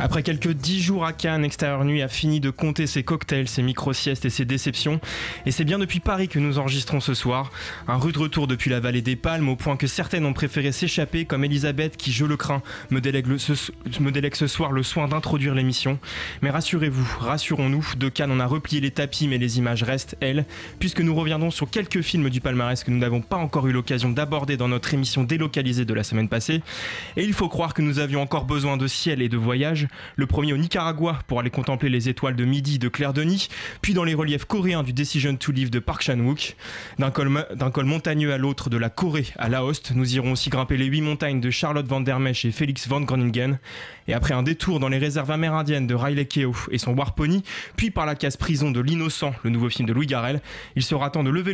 Après quelques dix jours à Cannes, Extérieur Nuit a fini de compter ses cocktails, ses micro-siestes et ses déceptions. Et c'est bien depuis Paris que nous enregistrons ce soir. Un rude retour depuis la vallée des Palmes, au point que certaines ont préféré s'échapper, comme Elisabeth, qui, je le crains, me délègue, ce, me délègue ce soir le soin d'introduire l'émission. Mais rassurez-vous, rassurons-nous, de Cannes on a replié les tapis, mais les images restent, elles, puisque nous reviendrons sur quelques films du palmarès que nous n'avons pas encore eu l'occasion d'aborder dans notre émission délocalisée de la semaine passée. Et il faut croire que nous avions encore besoin de ciel et de voyage. Le premier au Nicaragua pour aller contempler les étoiles de midi de Claire Denis, puis dans les reliefs coréens du Decision to Live de Park Chan-wook. D'un col, montagneux à l'autre, de la Corée à Laos, nous irons aussi grimper les huit montagnes de Charlotte Van Der Mesch et Félix Van Groningen. Et après un détour dans les réserves amérindiennes de Riley Keough et son War Pony, puis par la case prison de L'Innocent, le nouveau film de Louis Garrel, il sera temps de lever,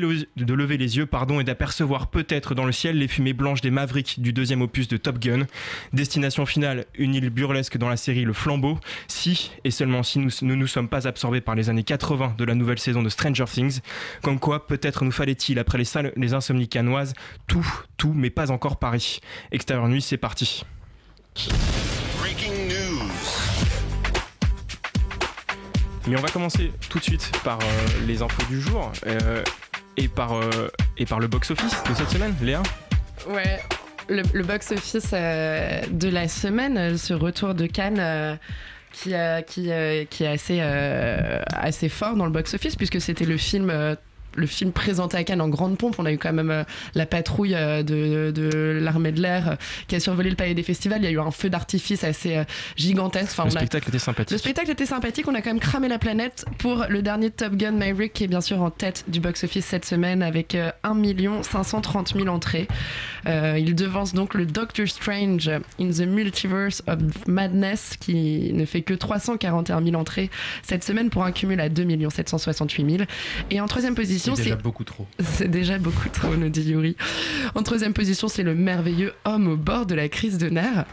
les yeux pardon, et d'apercevoir peut-être dans le ciel les fumées blanches des Mavericks du deuxième opus de Top Gun. Destination finale, une île burlesque dans la série Le Flambeau, si et seulement si nous ne nous sommes pas absorbés par les années 80 de la nouvelle saison de Stranger Things. Comme quoi, peut-être nous fallait-il, après les, salles, les insomnies canoises, tout, tout, mais pas encore Paris. Extérieur nuit, c'est parti. Mais on va commencer tout de suite par euh, les infos du jour euh, et, par, euh, et par le box-office de cette semaine, Léa. Ouais, le, le box-office de la semaine, ce retour de Cannes. qui, qui, qui est assez, assez fort dans le box-office puisque c'était le film le film présenté à Cannes en grande pompe. On a eu quand même euh, la patrouille euh, de, de l'armée de l'air euh, qui a survolé le palais des festivals. Il y a eu un feu d'artifice assez gigantesque. Enfin, le on a- spectacle était le sympathique. spectacle était sympathique, on a quand même cramé la planète pour le dernier Top Gun Maverick qui est bien sûr en tête du box-office cette semaine avec euh, 1 530 000 entrées. Euh, il devance donc le Doctor Strange in the Multiverse of Madness qui ne fait que 341 000 entrées cette semaine pour un cumul à 2 768 000. Et en troisième position, C'est déjà beaucoup trop. c'est déjà beaucoup trop, nous dit Yuri. En troisième position, c'est le merveilleux homme au bord de la crise de nerfs.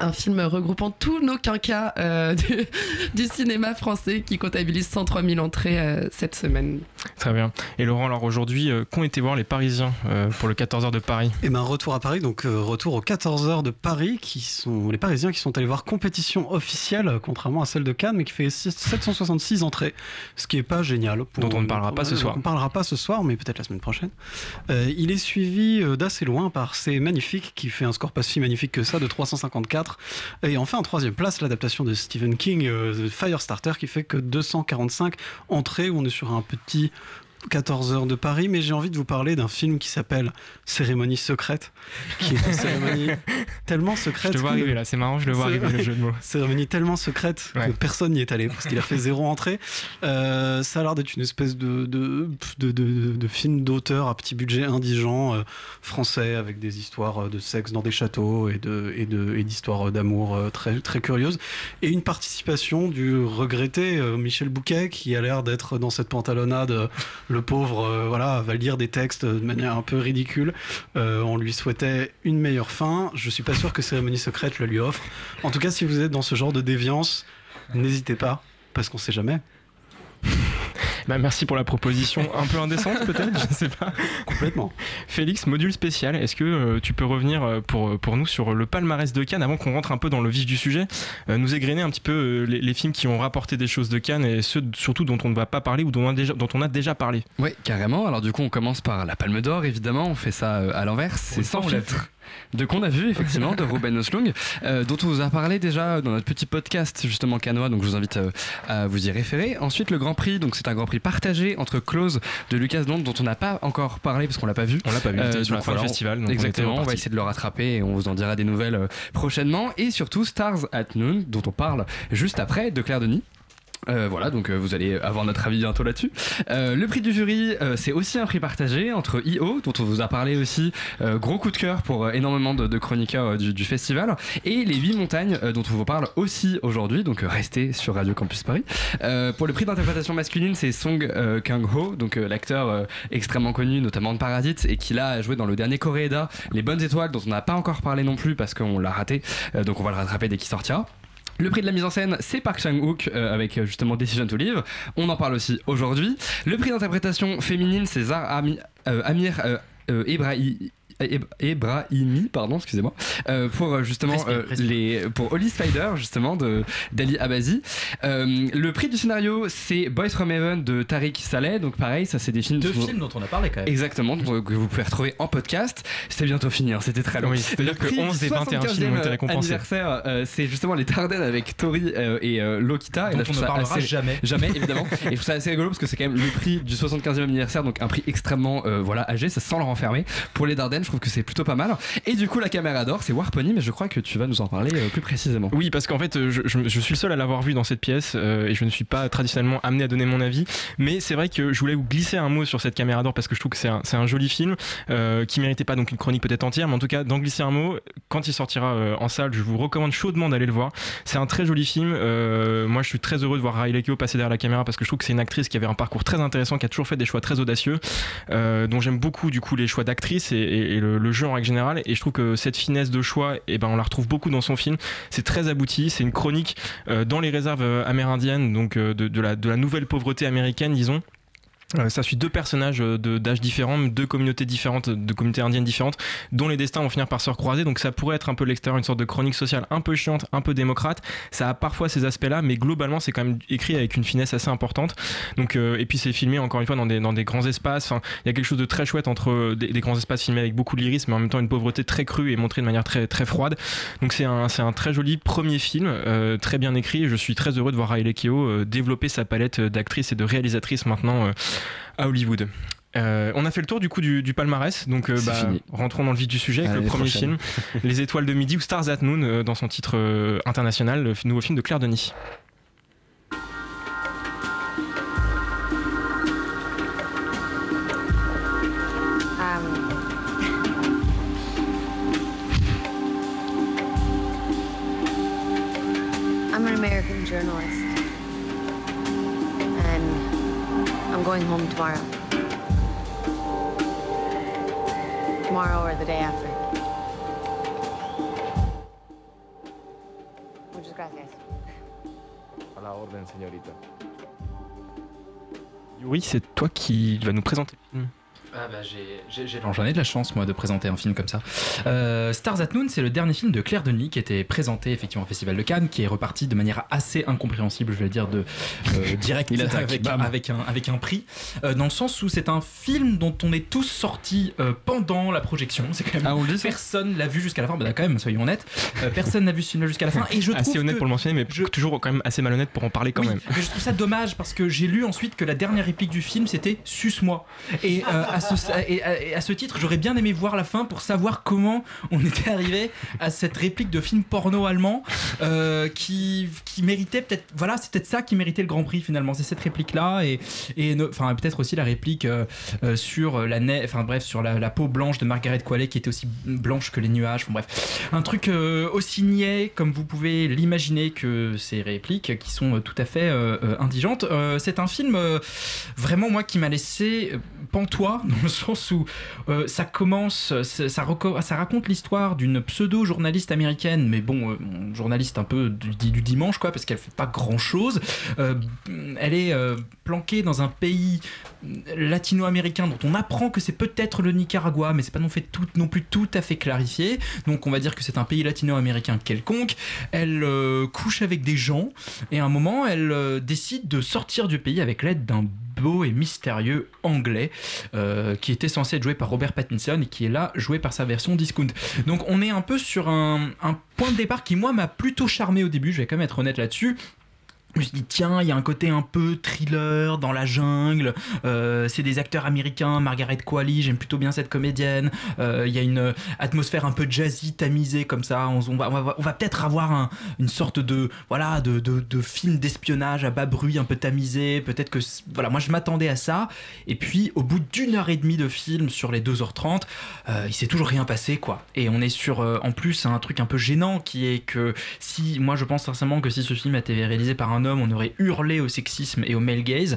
Un film regroupant tous nos quinquas euh, du, du cinéma français qui comptabilise 103 000 entrées euh, cette semaine. Très bien. Et Laurent, alors aujourd'hui, euh, qu'ont été voir les Parisiens euh, pour le 14h de Paris? Et ben retour à Paris, donc euh, retour aux 14h de Paris, qui sont les Parisiens qui sont allés voir compétition officielle, contrairement à celle de Cannes, mais qui fait 6- 766 entrées, ce qui est pas génial. pour- Dont on ne parlera pas ce soir. On ne parlera pas ce soir, mais peut-être la semaine prochaine. Euh, il est suivi euh, d'assez loin par C'est Magnifique, qui fait un score pas si magnifique que ça, de 354. Et enfin, en troisième place, l'adaptation de Stephen King, euh, The Firestarter, qui fait que 245 entrées, où on est sur un petit 14 heures de Paris, mais j'ai envie de vous parler d'un film qui s'appelle Cérémonie secrète, qui est une cérémonie tellement Je secrète. te vois arriver là, c'est marrant, je le vois arriver le jeu de mots. Cérémonie tellement secrète Ouais. que personne n'y est allé parce qu'il a fait zéro entrée. Euh, ça a l'air d'être une espèce de, de, de, de- de film d'auteur à petit budget indigent euh, français avec des histoires euh, de sexe dans des châteaux et de et de et d'histoires d'amour euh, très très curieuses et une participation du regretté Michel Bouquet qui a l'air d'être dans cette pantalonnade le pauvre euh, voilà va lire des textes de manière un peu ridicule. Euh, on lui souhaitait une meilleure fin. Je suis pas sûr que Cérémonie secrète le lui offre. En tout cas si vous êtes dans ce genre de déviance n'hésitez pas parce qu'on sait jamais Bah, merci pour la proposition un peu indécente peut-être, je ne sais pas. complètement Félix, module spécial, est-ce que euh, tu peux revenir euh, pour, pour nous sur le palmarès de Cannes avant qu'on rentre un peu dans le vif du sujet, euh, nous égrener un petit peu euh, les, les films qui ont rapporté des choses de Cannes et ceux surtout dont on ne va pas parler ou dont on a déjà, dont on a déjà parlé? Oui, carrément. Alors du coup, on commence par la Palme d'Or, évidemment. On fait ça euh, à l'envers. C'est sans filtre. De qu'on a vu effectivement de Ruben Östlund, euh, dont on vous a parlé déjà dans notre petit podcast justement canois, donc je vous invite euh, à vous y référer. Ensuite le Grand Prix, donc c'est un Grand Prix partagé entre Close de Lucas Dont dont on n'a pas encore parlé parce qu'on l'a pas vu. On l'a pas vu, c'était sur la fin du festival, donc on exactement, était on va essayer de le rattraper et on vous en dira des nouvelles euh, prochainement. Et surtout Stars at Noon, dont on parle juste après de Claire Denis. Euh, voilà, donc euh, vous allez avoir notre avis bientôt là-dessus. Euh, le prix du jury, c'est aussi un prix partagé entre IO, dont on vous a parlé aussi, gros coup de cœur pour énormément de, de chroniqueurs du, festival, et les 8 montagnes, dont on vous parle aussi aujourd'hui, donc restez sur Radio Campus Paris. Pour le prix d'interprétation masculine, c'est Song Kang-ho, donc l'acteur extrêmement connu, notamment de Parasite, et qui là a joué dans le dernier Coréeda, Les Bonnes Étoiles, dont on n'a pas encore parlé non plus parce qu'on l'a raté, donc on va le rattraper dès qu'il sortira. Le prix de la mise en scène, c'est Park Chan-wook euh, avec euh, justement Decision to Live. On en parle aussi aujourd'hui. Le prix d'interprétation féminine, c'est euh, Amir euh, Ebrahimi, pardon, excusez-moi, euh, pour euh, justement Respire, euh, respire. les pour Holly Spider justement de d'Ali Abazi. Euh, le prix du scénario, c'est Boys from Heaven de Tariq Saleh. Donc pareil, ça c'est des films Deux dont- films dont on a parlé quand même. Exactement, donc, que vous pouvez retrouver en podcast. C'est bientôt fini, hein, c'était très long. Oui, c'est-à-dire que prix 11 des du 21 films ont été 75e récompensés. anniversaire, euh, c'est justement les Dardennes avec Tori euh, et euh, Lokita. et Dont là, je on ne parlera assez- jamais. Jamais, évidemment. et je trouve ça assez rigolo parce que c'est quand même le prix du 75e anniversaire, donc un prix extrêmement euh, voilà, âgé, ça sent le renfermer. Pour les Dardennes, je trouve que c'est plutôt pas mal. Et du coup, la caméra d'or, c'est Warpony, mais je crois que tu vas nous en parler euh, plus précisément. Oui, parce qu'en fait, euh, je, suis le seul à l'avoir vu dans cette pièce euh, et je ne suis pas traditionnellement amené à donner mon avis. Mais c'est vrai que je voulais vous glisser un mot sur cette caméra d'or parce que je trouve que c'est un, un joli film qui méritait pas donc une chronique peut-être entière, mais en tout cas d'en glisser un mot. Quand il sortira en salle, je vous recommande chaudement d'aller le voir. C'est un très joli film. Moi, je suis très heureux de voir Riley Keough passer derrière la caméra parce que je trouve que c'est une actrice qui avait un parcours très intéressant, qui a toujours fait des choix très audacieux, dont j'aime beaucoup du coup les choix d'actrice et- le, jeu en règle générale. Et je trouve que cette finesse de choix, et ben on la retrouve beaucoup dans son film. C'est très abouti. C'est une chronique euh, dans les réserves euh, amérindiennes, donc euh, de la nouvelle pauvreté américaine, disons. Euh, ça suit deux personnages euh, de- d'âge différents, deux communautés différentes, de communautés indiennes différentes, dont les destins vont finir par se recroiser. Donc ça pourrait être un peu l'extérieur, une sorte de chronique sociale un peu chiante, un peu démocrate. Ça a parfois ces aspects-là, mais globalement c'est quand même écrit avec une finesse assez importante. Donc euh, et puis c'est filmé encore une fois dans des, dans des grands espaces. Enfin, il y a quelque chose de très chouette entre euh, des, des grands espaces filmés avec beaucoup de lyrisme, mais en même temps une pauvreté très crue et montrée de manière très très froide. Donc c'est un, c'est un très joli premier film, euh, très bien écrit. Je suis très heureux de voir Riley Keough développer sa palette d'actrices et de réalisatrices maintenant euh, à Hollywood. Euh, on a fait le tour du coup du, du palmarès, donc euh, bah, rentrons dans le vif du sujet avec Allez, le premier prochaine. film, Les Étoiles de Midi ou Stars at Noon euh, dans son titre euh, international, le nouveau film de Claire Denis. I'm an American journalist. Going home tomorrow. Tomorrow or the day after. Muchas gracias. A la orden, señorita. Yuri, c'est toi qui va nous présenter le film. Ah bah j'en ai de la chance moi de présenter un film comme ça. Euh, Stars at Noon, c'est le dernier film de Claire Denis qui était présenté effectivement au Festival de Cannes, qui est reparti de manière assez incompréhensible, je vais le dire, de euh, direct Il attaque, avec, un, avec un prix, euh, dans le sens où c'est un film dont on est tous sortis pendant la projection. C'est quand même Ah, on dit personne l'a vu jusqu'à la fin. Bah, quand même, soyons honnêtes, personne n'a vu ce film jusqu'à la fin. Et je assez honnête que- pour le mentionner, mais toujours quand même assez malhonnête pour en parler quand oui, même. mais je trouve ça dommage parce que j'ai lu ensuite que la dernière réplique du film c'était Suce-moi. Et, à ce, et à- ce titre, j'aurais bien aimé voir la fin pour savoir comment on était arrivé à cette réplique de film porno allemand euh, qui, méritait peut-être. Voilà, c'est peut-être ça qui méritait le Grand Prix finalement. C'est cette réplique-là et, enfin, peut-être aussi la réplique euh, euh, sur la neige, enfin bref, sur la, peau blanche de Margaret Qualley qui était aussi blanche que les nuages. Enfin bref, un truc aussi niais comme vous pouvez l'imaginer que ces répliques qui sont tout à fait indigentes. C'est un film vraiment moi qui m'a laissé pantois dans le sens où euh, ça commence, ça, raconte l'histoire d'une pseudo-journaliste américaine, mais bon, euh, journaliste un peu du, dimanche quoi, parce qu'elle fait pas grand chose. elle est euh, planquée dans un pays latino-américain dont on apprend que c'est peut-être le Nicaragua, mais c'est pas non, plus tout à fait clarifié. Donc on va dire que c'est un pays latino-américain quelconque. Elle euh, couche avec des gens et à un moment elle euh, décide de sortir du pays avec l'aide d'un beau et mystérieux anglais euh, qui était censé être joué par Robert Pattinson et qui est là joué par sa version discount. Donc on est un peu sur un, un point de départ qui moi m'a plutôt charmé au début, je vais quand même être honnête là-dessus. Je me suis dit, tiens, il y a un côté un peu thriller dans la jungle. Euh, c'est des acteurs américains. Margaret Qualley, j'aime plutôt bien cette comédienne. Euh, Il y a une atmosphère un peu jazzy, tamisée comme ça. On, va, peut-être avoir un- une sorte de, voilà, de, de, de film d'espionnage à bas bruit, un peu tamisé. Peut-être que. Voilà, moi je m'attendais à ça. Et puis, au bout d'une heure et demie de film sur les 2h30, euh, il s'est toujours rien passé, quoi. Et on est sur, euh, en plus, un truc un peu gênant qui est que si, moi je pense sincèrement que si ce film a été réalisé par un homme, on aurait hurlé au sexisme et au male gaze.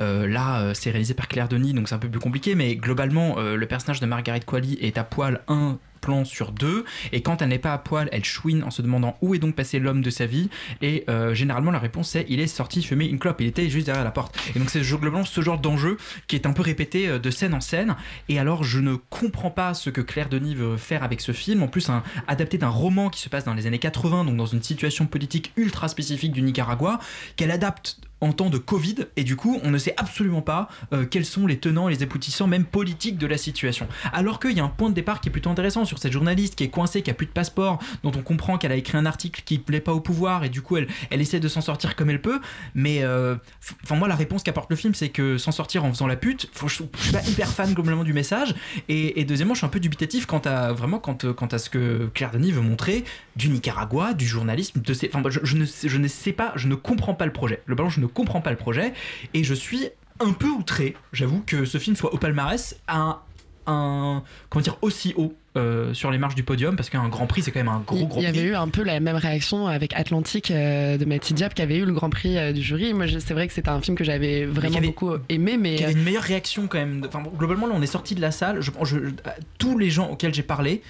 Euh, là, euh, c'est réalisé par Claire Denis, donc c'est un peu plus compliqué, mais globalement, euh, le personnage de Margaret Qualley est à poil un plan sur deux. Et quand elle n'est pas à poil elle chouine en se demandant où est donc passé l'homme de sa vie. Et euh, généralement la réponse c'est il est sorti fumer une clope. Il était juste derrière la porte. Et donc c'est globalement ce genre d'enjeu qui est un peu répété euh, de scène en scène. Et alors je ne comprends pas ce que Claire Denis veut faire avec ce film. En plus un, adapté d'un roman qui se passe dans les années 80 donc dans une situation politique ultra spécifique du Nicaragua qu'elle adapte en temps de Covid et du coup on ne sait absolument pas euh, quels sont les tenants les aboutissants même politiques de la situation. Alors qu'il y a un point de départ qui est plutôt intéressant sur cette journaliste qui est coincée, qui a plus de passeport, dont on comprend qu'elle a écrit un article qui plaît pas au pouvoir et du coup elle, elle essaie de s'en sortir comme elle peut. Mais euh, enfin moi la réponse qu'apporte le film c'est que s'en sortir en faisant la pute, je, je suis pas hyper fan globalement du message et, deuxièmement je suis un peu dubitatif quant à vraiment quant, à ce que Claire Denis veut montrer du Nicaragua, du journalisme, enfin je, ne je ne sais pas, je ne comprends pas le projet. Le ballon je ne comprends pas le projet et je suis un peu outré, j'avoue, que ce film soit au palmarès à un, un- comment dire, aussi haut euh, sur les marches du podium, parce qu'un Grand Prix, c'est quand même un gros, gros Il y prix. avait eu un peu la même réaction avec Atlantique euh, de Matty Diab qui avait eu le Grand Prix euh, du jury. Moi, c'est vrai que c'était un film que j'avais vraiment avait- beaucoup aimé, mais Il y avait une meilleure réaction quand même. Enfin, globalement, là, on est sorti de la salle. Je, je- tous les gens auxquels j'ai parlé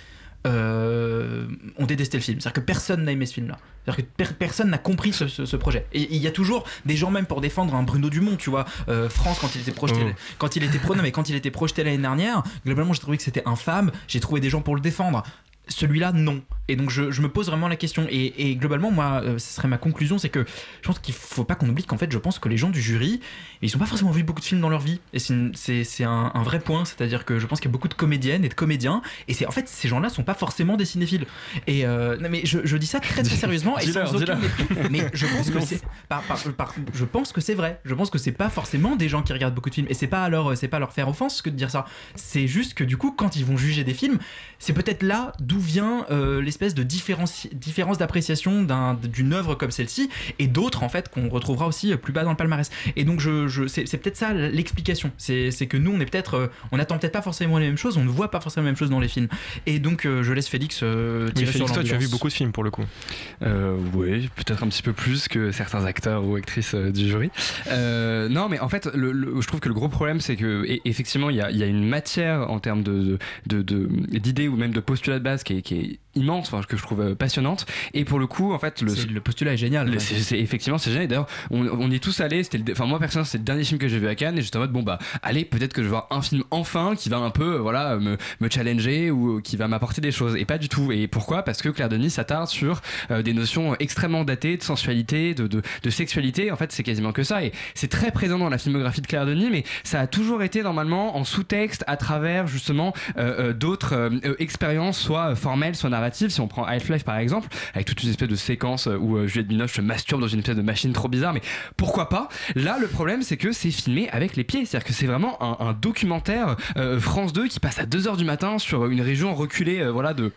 euh, ont détesté le film. C'est-à-dire que personne n'a aimé ce film-là. C'est-à-dire que per- personne n'a compris ce, ce- ce projet. Et il y a toujours des gens même pour défendre un Bruno Dumont, tu vois. Euh, France, quand il était projeté, Oh. quand il était pro- non, mais quand il était projeté l'année dernière, globalement, j'ai trouvé que c'était infâme. J'ai trouvé des gens pour le défendre. Celui-là, non. Et donc, je, je me pose vraiment la question. Et, et globalement, moi, euh, ce serait ma conclusion, c'est que je pense qu'il faut pas qu'on oublie qu'en fait, je pense que les gens du jury, ils ont pas forcément vu beaucoup de films dans leur vie. Et c'est un, un vrai point. C'est-à-dire que je pense qu'il y a beaucoup de comédiennes et de comédiens. Et c'est en fait, ces gens-là sont pas forcément des cinéphiles. Et euh, non, mais je, je dis ça très très sérieusement. et sans aucun. Mais je pense que c'est par- par- par- je pense que c'est vrai. Je pense que c'est pas forcément des gens qui regardent beaucoup de films. Et c'est pas alors c'est pas leur faire offense que de dire ça. C'est juste que du coup, quand ils vont juger des films, c'est peut-être là d'où vient euh, l'espèce de différence, différence d'appréciation d'un- d'une œuvre comme celle-ci et d'autres en fait qu'on retrouvera aussi euh, plus bas dans le palmarès. Et donc je, je- c'est peut-être ça l'explication. C'est que nous on est peut-être, euh, on attend peut-être pas forcément les mêmes choses, on ne voit pas forcément les mêmes choses dans les films. Et donc euh, je laisse Félix euh, Oui, tirer Félix, sur toi, tu as vu beaucoup de films pour le coup. Euh, oui, peut-être un petit peu plus que certains acteurs ou actrices euh, du jury. Euh, non, mais en fait, le- le- je trouve que le gros problème, c'est que e- effectivement, il y a, il y a une matière en termes de de- de- d'idées ou même de postulats de base qui est, qui est immense, enfin, que je trouve euh, passionnante. Et pour le coup, en fait, le, le postulat est génial. le- effectivement, c'est génial. D'ailleurs, on, on y est tous allés. C'était, enfin moi personnellement, c'est le dernier film que j'ai vu à Cannes et j'étais en mode bon bah allez, peut-être que je vais voir un film enfin qui va un peu euh, voilà me, me challenger ou euh, qui va m'apporter des choses. Et pas du tout. Et pourquoi? Parce que Claire Denis s'attarde sur euh, des notions extrêmement datées de sensualité, de, de, de sexualité. En fait, c'est quasiment que ça. Et c'est très présent dans la filmographie de Claire Denis, mais ça a toujours été normalement en sous-texte à travers justement euh, euh, d'autres expériences, soit formelles, soit narratives. On prend Half-Life par exemple, avec toute une espèce de séquence euh, où euh, Juliette Binoche se masturbe dans une espèce de machine trop bizarre, mais pourquoi pas? Là, le problème, c'est que c'est filmé avec les pieds. C'est-à-dire que c'est vraiment un, un documentaire euh, France 2 qui passe à 2h du matin sur une région reculée euh, voilà, de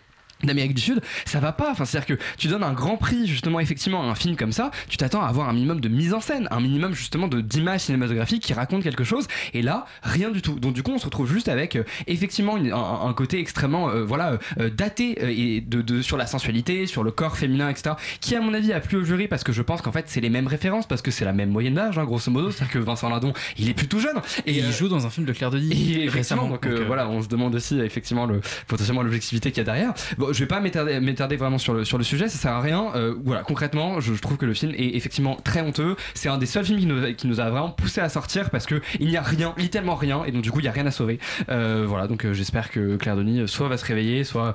d'Amérique du Sud, ça va pas. Enfin, c'est-à-dire que tu donnes un grand prix justement effectivement à un film comme ça, tu t'attends à avoir un minimum de mise en scène, un minimum justement de d'images cinématographiques qui racontent quelque chose. Et là, rien du tout. Donc du coup, on se retrouve juste avec euh, effectivement une- un, un côté extrêmement euh, voilà euh, daté et de, de- sur la sensualité, sur le corps féminin, etc. Qui à mon avis a plu au jury parce que je pense qu'en fait c'est les mêmes références parce que c'est la même moyenne d'âge, hein, grosso modo. C'est-à-dire que Vincent Lindon, il est plutôt jeune Et il joue dans un film de Claire Denis récemment. donc, donc, voilà, on se demande aussi effectivement le, potentiellement l'objectivité qu'il y a derrière. Bon, je vais pas m'étarder m'étarder vraiment sur le, sur le sujet, ça sert à rien. Euh, voilà, concrètement, je, je trouve que le film est effectivement très honteux. C'est un des seuls films qui nous, a- qui nous a vraiment poussé à sortir parce que il n'y a rien, littéralement rien, et donc du coup il y a rien à sauver. Euh, voilà, donc euh, j'espère que Claire Denis soit va se réveiller, soit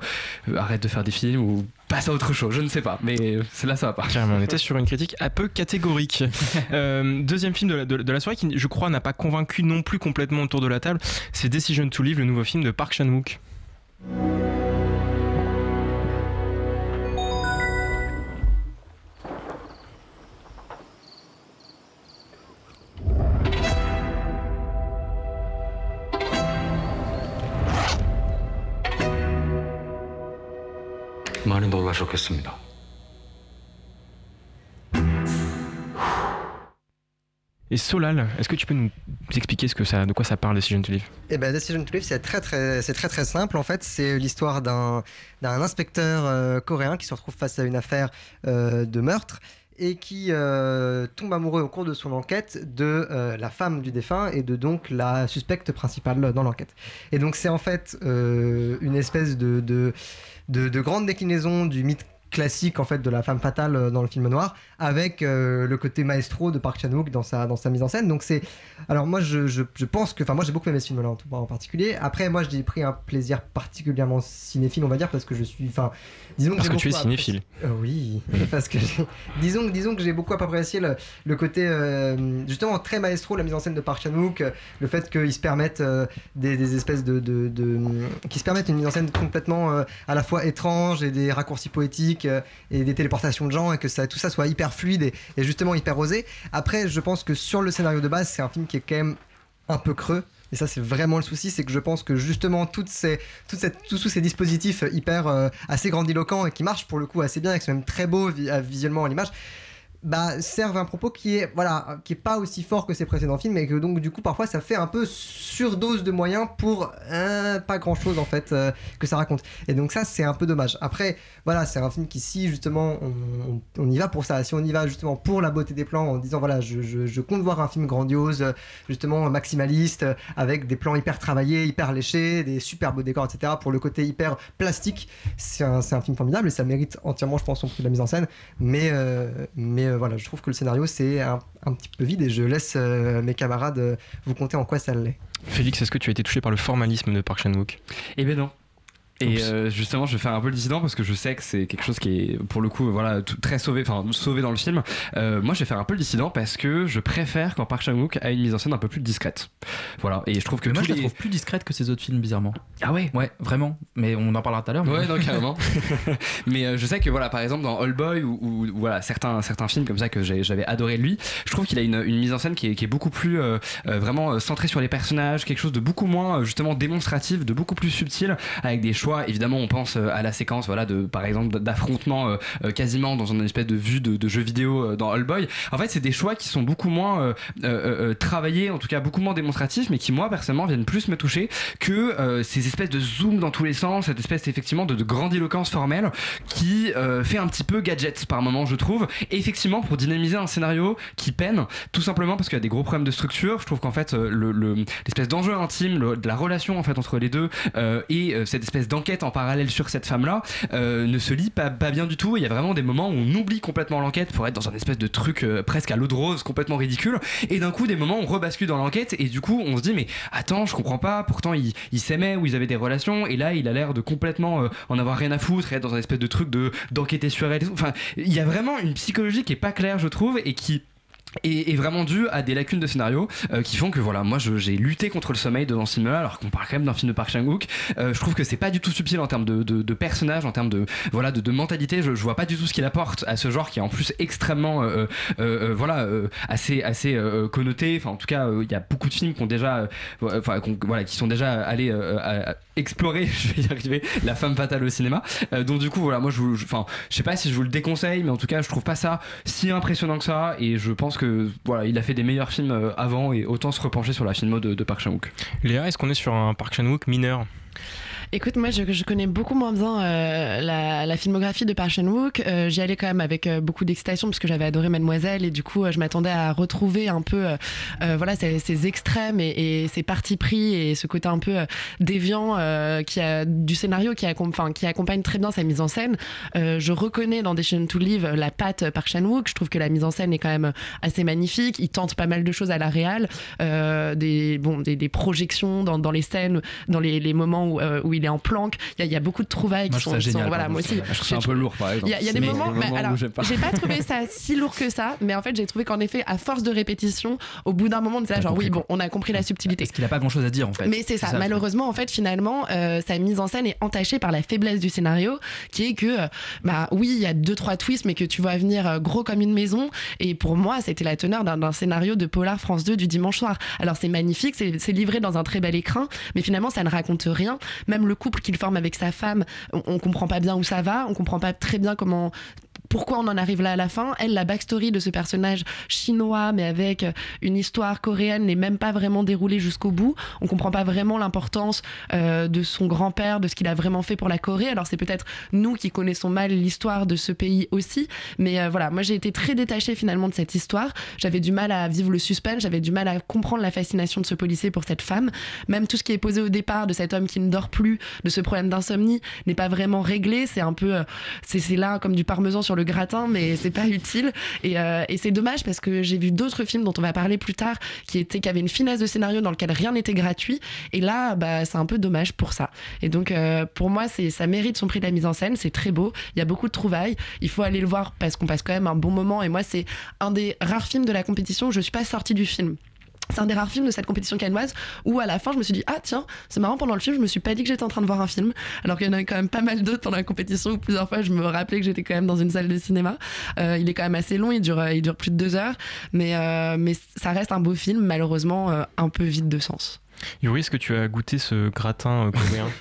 arrête de faire des films ou passe à autre chose, je ne sais pas, mais c'est là ça va pas. Carrément, on était sur une critique un peu catégorique. Euh, deuxième film de la, de- de la soirée qui, je crois, n'a pas convaincu non plus complètement autour de la table, c'est Decision to Live, le nouveau film de Park Chan-wook. 많이 놀라셨겠습니다. Et Solal, est-ce que tu peux nous expliquer ce que ça, de quoi ça parle Decision to Live Eh ben, Decision to Live, c'est très très, c'est très très simple en fait. C'est l'histoire d'un d'un inspecteur euh, coréen qui se retrouve face à une affaire euh, de meurtre et qui euh, tombe amoureux au cours de son enquête de euh, la femme du défunt et de donc la suspecte principale dans l'enquête. Et donc c'est en fait euh, une espèce de, de, de, de grande déclinaison du mythe classique en fait de la femme fatale euh, dans le film noir avec euh, le côté maestro de Park Chan-wook dans sa dans sa mise en scène donc c'est alors moi je, je, je pense que enfin moi j'ai beaucoup aimé ce film là en, tout- en particulier après moi j'ai pris un plaisir particulièrement cinéphile on va dire parce que je suis enfin disons Parce que tu es cinéphile. apprécié- Euh, oui parce que disons disons que j'ai beaucoup apprécié le, le côté euh, justement très maestro la mise en scène de Park Chan-wook euh, le fait qu'ils se permettent des, des espèces de, de, de qui se permettent une mise en scène complètement à la fois étrange et des raccourcis poétiques euh, et des téléportations de gens et que tout ça soit hyper fluide et, justement hyper osé. Après, je pense que sur le scénario de base, c'est un film qui est quand même un peu creux. Et ça, c'est vraiment le souci, c'est que je pense que justement, toutes ces, tous ces dispositifs hyper euh, assez grandiloquents et qui marchent pour le coup assez bien, et qui sont même très beaux à- visuellement à l'image, bah, servent un propos qui est voilà qui est pas aussi fort que ses précédents films et que donc du coup parfois ça fait un peu surdose de moyens pour euh, pas grand chose en fait euh, que ça raconte. Et donc ça c'est un peu dommage. Après voilà c'est un film qui si justement on, on- y va pour ça si on y va justement pour la beauté des plans en disant voilà je, je- compte voir un film grandiose justement maximaliste avec des plans hyper travaillés hyper léchés des super beaux décors etc pour le côté hyper plastique c'est un, un film formidable et ça mérite entièrement je pense son prix de la mise en scène. Mais euh, mais euh, voilà je trouve que le scénario c'est un, un petit peu vide et je laisse euh, mes camarades euh, vous compter en quoi ça l'est Félix, est-ce que tu as été touché par le formalisme de Park Chan-wook? Eh ben non. Et euh, justement, je vais faire un peu le dissident parce que je sais que c'est quelque chose qui est, pour le coup, voilà, tout- très sauvé, enfin sauvé dans le film. Euh, moi, je vais faire un peu le dissident parce que je préfère quand Park Chan-wook a une mise en scène un peu plus discrète. Voilà. Et je trouve que Mais moi, je la les- trouve plus discrète que ses autres films, bizarrement. Ah ouais? Ouais, vraiment. Mais on en parlera tout à l'heure. mais- Ouais, non, carrément. mais euh, je sais que voilà, par exemple dans All Boy ou, voilà certains certains films comme ça que j'avais adoré de lui, je trouve qu'il a une, une mise en scène qui est, qui est beaucoup plus vraiment centrée sur les personnages, quelque chose de beaucoup moins justement démonstratif, de beaucoup plus subtil, avec des choix. Évidemment, on pense euh, à la séquence voilà de par exemple d'affrontement euh, euh, quasiment dans une espèce de vue de, jeu vidéo dans All Boy. En fait, c'est des choix qui sont beaucoup moins travaillés, en tout cas beaucoup moins démonstratifs, mais qui moi personnellement viennent plus me toucher que ces espèces de zoom dans tous les sens, cette espèce effectivement de, de grandiloquence formelle qui fait un petit peu gadget par moment, je trouve. Effectivement, pour dynamiser un scénario qui peine, tout simplement parce qu'il y a des gros problèmes de structure. Je trouve qu'en fait, le- le- l'espèce d'enjeu intime, de la relation en fait entre les deux et cette espèce d'enquête en parallèle sur cette femme-là euh, ne se lie pas, bien du tout. Il y a vraiment des moments où on oublie complètement l'enquête pour être dans un espèce de truc euh, presque à l'eau de rose, complètement ridicule. Et d'un coup, des moments où on rebascule dans l'enquête et du coup, on se dit mais attends, je comprends pas. Pourtant, ils ils s'aimaient ou ils avaient des relations et là, il a l'air de complètement euh, en avoir rien à foutre, et être dans un espèce de truc de d'enquêter sur elle. Enfin, il y a vraiment une psychologie qui est pas claire, je trouve, et qui est, vraiment dû à des lacunes de scénario euh, qui font que voilà moi j'ai lutté contre le sommeil devant ce film là alors qu'on parle quand même d'un film de Park Chan-wook. Euh, je trouve que c'est pas du tout subtil en termes de, de, de personnages en termes de voilà de, mentalité. Je, je vois pas du tout ce qu'il apporte à ce genre qui est en plus extrêmement euh, voilà assez assez connoté. Enfin en tout cas il y a beaucoup de films qui ont déjà enfin voilà qui sont déjà allés explorer je vais y arriver la femme fatale au cinéma. Donc du coup voilà moi je- enfin je sais pas si je vous le déconseille mais en tout cas je trouve pas ça si impressionnant que ça. Et je pense que voilà il a fait des meilleurs films euh, avant et autant se repencher sur la filmo de, de Park Chan-wook. Léa, est-ce qu'on est sur un Park Chan-wook mineur? Écoute, moi, je, je connais beaucoup moins bien euh, la, la filmographie de Park Chan-wook. Euh, J'y allais quand même avec euh, beaucoup d'excitation parce que j'avais adoré Mademoiselle et du coup, euh, je m'attendais à retrouver un peu, euh, voilà, ces, ces extrêmes et, et ces partis pris et ce côté un peu déviant qui a du scénario qui, accom- enfin, qui accompagne très bien sa mise en scène. Je reconnais dans Decision to Live la patte Park Chan-wook. Je trouve que la mise en scène est quand même assez magnifique. Il tente pas mal de choses à la réal, des, bon, des, des projections dans, dans les scènes, dans les, les moments où, où il est en planque. Il y a, il y a beaucoup de trouvailles Moi, qui sont, voilà, moi aussi. Je trouve ça un peu lourd, par exemple. Il y a, il y a des moments, mais alors, pas. j'ai pas trouvé ça si lourd que ça, mais en fait, j'ai trouvé qu'en effet, à force de répétition, au bout d'un moment, on était là, genre, oui, bon, on a compris la subtilité. Parce qu'il a pas grand chose à dire en fait. Mais c'est ça. Malheureusement, en fait, finalement, euh, sa mise en scène est entachée par la faiblesse du scénario, qui est que, euh, bah oui, il y a deux trois twists, mais que tu vois venir euh, gros comme une maison. Et pour moi, c'était la teneur d'un scénario de Polar France 2 du dimanche soir. Alors c'est magnifique, c'est c'est livré dans un très bel écrin, mais finalement, ça ne raconte rien. Même le couple qu'il forme avec sa femme, on, on comprend pas bien où ça va, on comprend pas très bien comment pourquoi on en arrive là à la fin. Elle, la backstory de ce personnage chinois, mais avec euh, une histoire coréenne, n'est même pas vraiment déroulée jusqu'au bout. On comprend pas vraiment l'importance euh, de son grand-père, de ce qu'il a vraiment fait pour la Corée. Alors c'est peut-être nous qui connaissons mal l'histoire de ce pays aussi, mais euh, voilà, moi j'ai été très détachée finalement de cette histoire. J'avais du mal à vivre le suspense, j'avais du mal à comprendre la fascination de ce policier pour cette femme. Même tout ce qui est posé au départ de cet homme qui ne dort plus, de ce problème d'insomnie, n'est pas vraiment réglé. C'est un peu, euh, c'est c'est là comme du parmesan sur le gratin, mais c'est pas utile. Et, euh, et c'est dommage parce que j'ai vu d'autres films dont on va parler plus tard qui étaient qui avaient une finesse de scénario dans lequel rien n'était gratuit. Et là, bah, c'est un peu dommage pour ça. Et donc, euh, pour moi, c'est ça mérite son prix de la mise en scène. C'est très beau. Il y a beaucoup de trouvailles. Il faut aller le voir parce qu'on passe quand même un bon moment. Et moi, c'est un des rares films de la compétition où je suis pas sortie du film. C'est un des rares films de cette compétition cannoise où à la fin je me suis dit ah tiens c'est marrant pendant le film je me suis pas dit que j'étais en train de voir un film. Alors qu'il y en a quand même pas mal d'autres pendant la compétition où plusieurs fois je me rappelais que j'étais quand même dans une salle de cinéma. Euh, il est quand même assez long il dure il dure plus de deux heures. Mais euh, mais ça reste un beau film malheureusement euh, un peu vide de sens Yuri, est-ce que tu as goûté ce gratin euh, coréen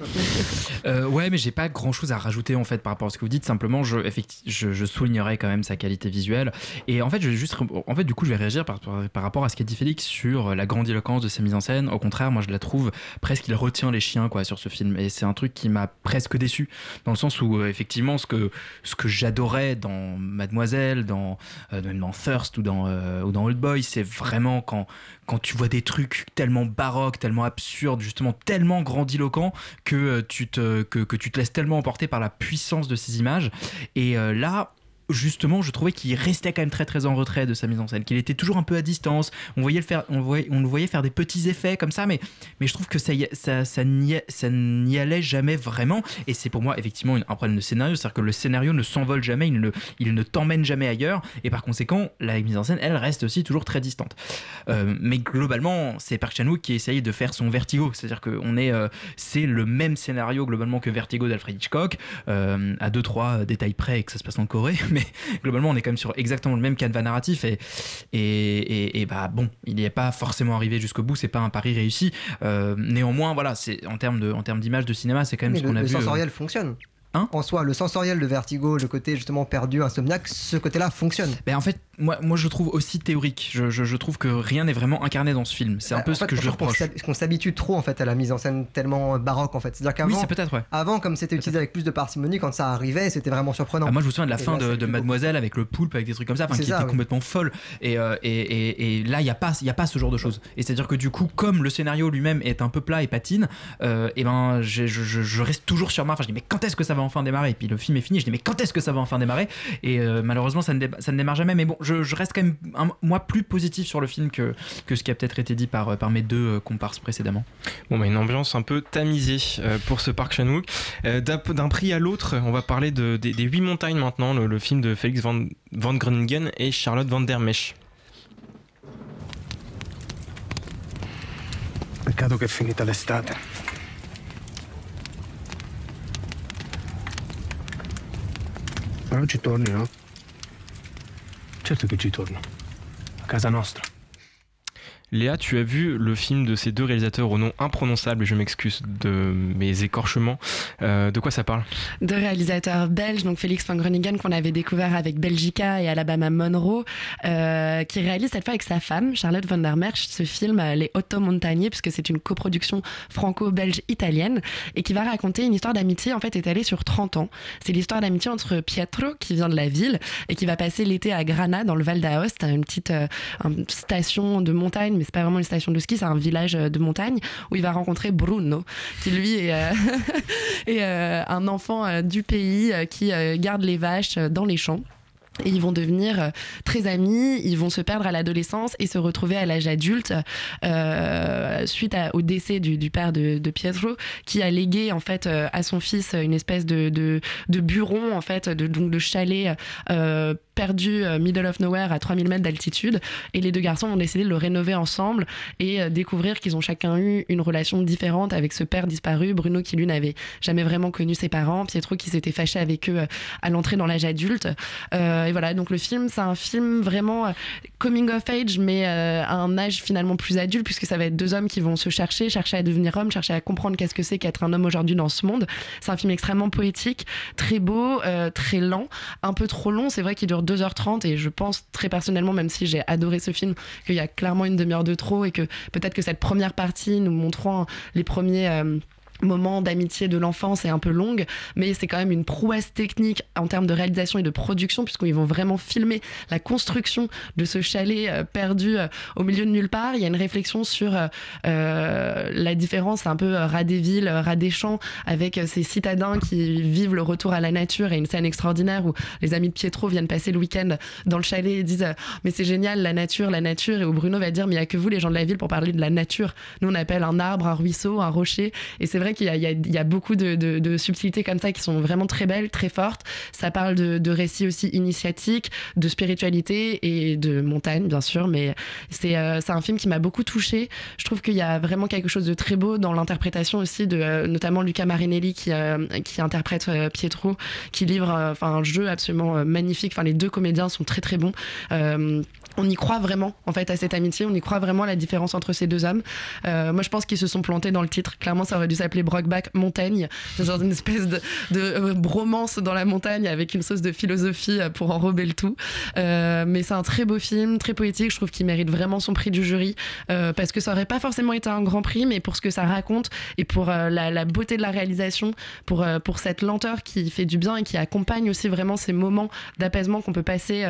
Euh, ouais, mais j'ai pas grand chose à rajouter en fait par rapport à ce que vous dites. Simplement, je, je, je soulignerai quand même sa qualité visuelle. Et en fait, je vais juste, en fait, du coup, je vais réagir par, par, par rapport à ce qu'a dit Félix sur la grandiloquence de sa mise en scène. Au contraire, moi, je la trouve presque il retient les chiens quoi sur ce film. Et c'est un truc qui m'a presque déçu dans le sens où euh, effectivement, ce que ce que j'adorais dans Mademoiselle, dans euh, même dans Thirst ou dans euh, ou dans Old Boy, c'est vraiment quand quand tu vois des trucs tellement baroques, tellement absurdes, justement tellement grandiloquents que euh, tu te que, tu te laisses tellement emporter par la puissance de ces images. Et euh, là. Justement, je trouvais qu'il restait quand même très très en retrait de sa mise en scène, qu'il était toujours un peu à distance. On voyait le faire, on voyait, on le voyait faire des petits effets comme ça, mais mais je trouve que ça ça ça n'y allait jamais vraiment. Et c'est pour moi effectivement un problème de scénario, c'est-à-dire que le scénario ne s'envole jamais, il ne il ne t'emmène jamais ailleurs, et par conséquent la mise en scène elle reste aussi toujours très distante. Euh, mais globalement, c'est Park Chan-wook qui essaye de faire son Vertigo, c'est-à-dire que on est, euh, c'est le même scénario globalement que Vertigo d'Alfred Hitchcock, euh, à deux trois détails près et que ça se passe en Corée, globalement on est quand même sur exactement le même canevas narratif et et, et, et bah bon, il n'y est pas forcément arrivé jusqu'au bout, c'est pas un pari réussi. Euh, néanmoins, voilà, c'est en termes de en termes d'image de cinéma, c'est quand même Mais ce le, qu'on a le vu. euh, sensoriel fonctionne. Hein en soi, le sensoriel de Vertigo, le côté justement perdu, insomniaque, ce côté-là fonctionne. Ben en fait, moi, moi je trouve aussi théorique. Je, je, je trouve que rien n'est vraiment incarné dans ce film. C'est un Bah, peu ce fait, que je qu'on reproche. qu'on s'habitue trop en fait à la mise en scène tellement baroque en fait. C'est-à-dire qu'avant, Oui, c'est peut-être, ouais. avant comme c'était utilisé avec plus de parcimonie, quand ça arrivait, c'était vraiment surprenant. Ah, moi, je me souviens de la Et fin là, de. Mademoiselle avec le poulpe, avec des trucs comme ça, qui ça, était complètement folle. Et, euh, et, et, et là, il n'y a, pas- y a pas ce genre de choses. Et c'est-à-dire que du coup, comme le scénario lui-même est un peu plat et patine, euh, et ben, je reste toujours sur ma. Enfin, je dis, mais quand est-ce que ça va enfin démarrer Et puis le film est fini, je dis, mais quand est-ce que ça va enfin démarrer? Et euh, malheureusement, ça ne, ça ne démarre jamais. Mais bon, je, je reste quand même, un- moi, plus positif sur le film que, que ce qui a peut-être été dit par, par mes deux euh, comparses précédemment. Bon, bah, une ambiance un peu tamisée euh, pour ce Park Chan-wook. Euh, D'un d'un prix à l'autre, on va parler de, des, des Huit Montagnes maintenant, le, le film de Félix Van, Van Groningen et Charlotte Van der Mesch. Peccato che è finita l'estate. Però ci torni, no? Certo che ci torno. A casa nostra. Léa, tu as vu le film de ces deux réalisateurs au nom imprononçable, et je m'excuse de mes écorchements. Euh, de quoi ça parle? Deux réalisateurs belges, donc Félix van Groningen qu'on avait découvert avec Belgica et Alabama Monroe, euh, qui réalise cette fois avec sa femme, Charlotte van der Merch, ce film euh, Les Otto Montagnés, puisque c'est une coproduction franco-belge-italienne, et qui va raconter une histoire d'amitié en fait étalée sur 30 ans. C'est l'histoire d'amitié entre Pietro, qui vient de la ville, et qui va passer l'été à Grana, dans le Val d'Aoste, une petite station de montagne, mais c'est pas vraiment une station de ski, c'est un village euh, de montagne, où il va rencontrer Bruno, qui lui est, euh, euh, un enfant du pays qui garde les vaches dans les champs. Et ils vont devenir euh, très amis, ils vont se perdre à l'adolescence et se retrouver à l'âge adulte euh, suite au décès du, père de, Pietro qui a légué en fait euh, à son fils une espèce de, de, de buron en fait de, donc de chalet perdu middle of nowhere à 3000 mètres d'altitude. Et les deux garçons ont décidé de le rénover ensemble et découvrir qu'ils ont chacun eu une relation différente avec ce père disparu Bruno qui lui n'avait jamais vraiment connu ses parents Pietro qui s'était fâché avec eux à l'entrée dans l'âge adulte et voilà. Donc le film c'est un film vraiment euh, coming of age mais euh, à un âge finalement plus adulte puisque ça va être deux hommes qui vont se chercher chercher à devenir hommes chercher à comprendre qu'est-ce que c'est qu'être un homme aujourd'hui dans ce monde. C'est un film extrêmement poétique très beau euh, très lent un peu trop long. C'est vrai qu'il dure 2h30 et je pense très personnellement même si j'ai adoré ce film qu'il y a clairement une demi-heure de trop et que peut-être que cette première partie nous montrant les premiers moment d'amitié de l'enfance est un peu longue, mais c'est quand même une prouesse technique en termes de réalisation et de production, puisqu'ils vont vraiment filmer la construction de ce chalet euh, perdu euh, au milieu de nulle part. Il y a une réflexion sur euh, la différence un peu ras des villes, ras des champs, avec ces citadins qui vivent le retour à la nature et une scène extraordinaire où les amis de Pietro viennent passer le week-end dans le chalet et disent mais c'est génial la nature, la nature, et où Bruno va dire mais il y a que vous les gens de la ville pour parler de la nature. Nous on appelle un arbre, un ruisseau, un rocher, et c'est qu'il y a, beaucoup de, subtilités comme ça qui sont vraiment très belles, très fortes. Ça parle de, de récits aussi initiatiques, de spiritualité et de montagne, bien sûr, mais c'est euh, un film qui m'a beaucoup touchée. Je trouve qu'il y a vraiment quelque chose de très beau dans l'interprétation aussi de euh, notamment Luca Marinelli qui, euh, interprète Pietro, qui livre un jeu absolument magnifique. Enfin, les deux comédiens sont très très bons. On y croit vraiment en fait à cette amitié, on y croit vraiment à la différence entre ces deux hommes. Euh, moi je pense qu'ils se sont plantés dans le titre. Clairement ça aurait dû s'appeler Brockback Montagne, C'est une espèce de, de euh, bromance dans la montagne avec une sauce de philosophie euh, pour enrober le tout. Mais c'est un très beau film, très poétique. Je trouve qu'il mérite vraiment son prix du jury parce que ça aurait pas forcément été un grand prix, mais pour ce que ça raconte et pour la, beauté de la réalisation, pour, pour cette lenteur qui fait du bien et qui accompagne aussi vraiment ces moments d'apaisement qu'on peut passer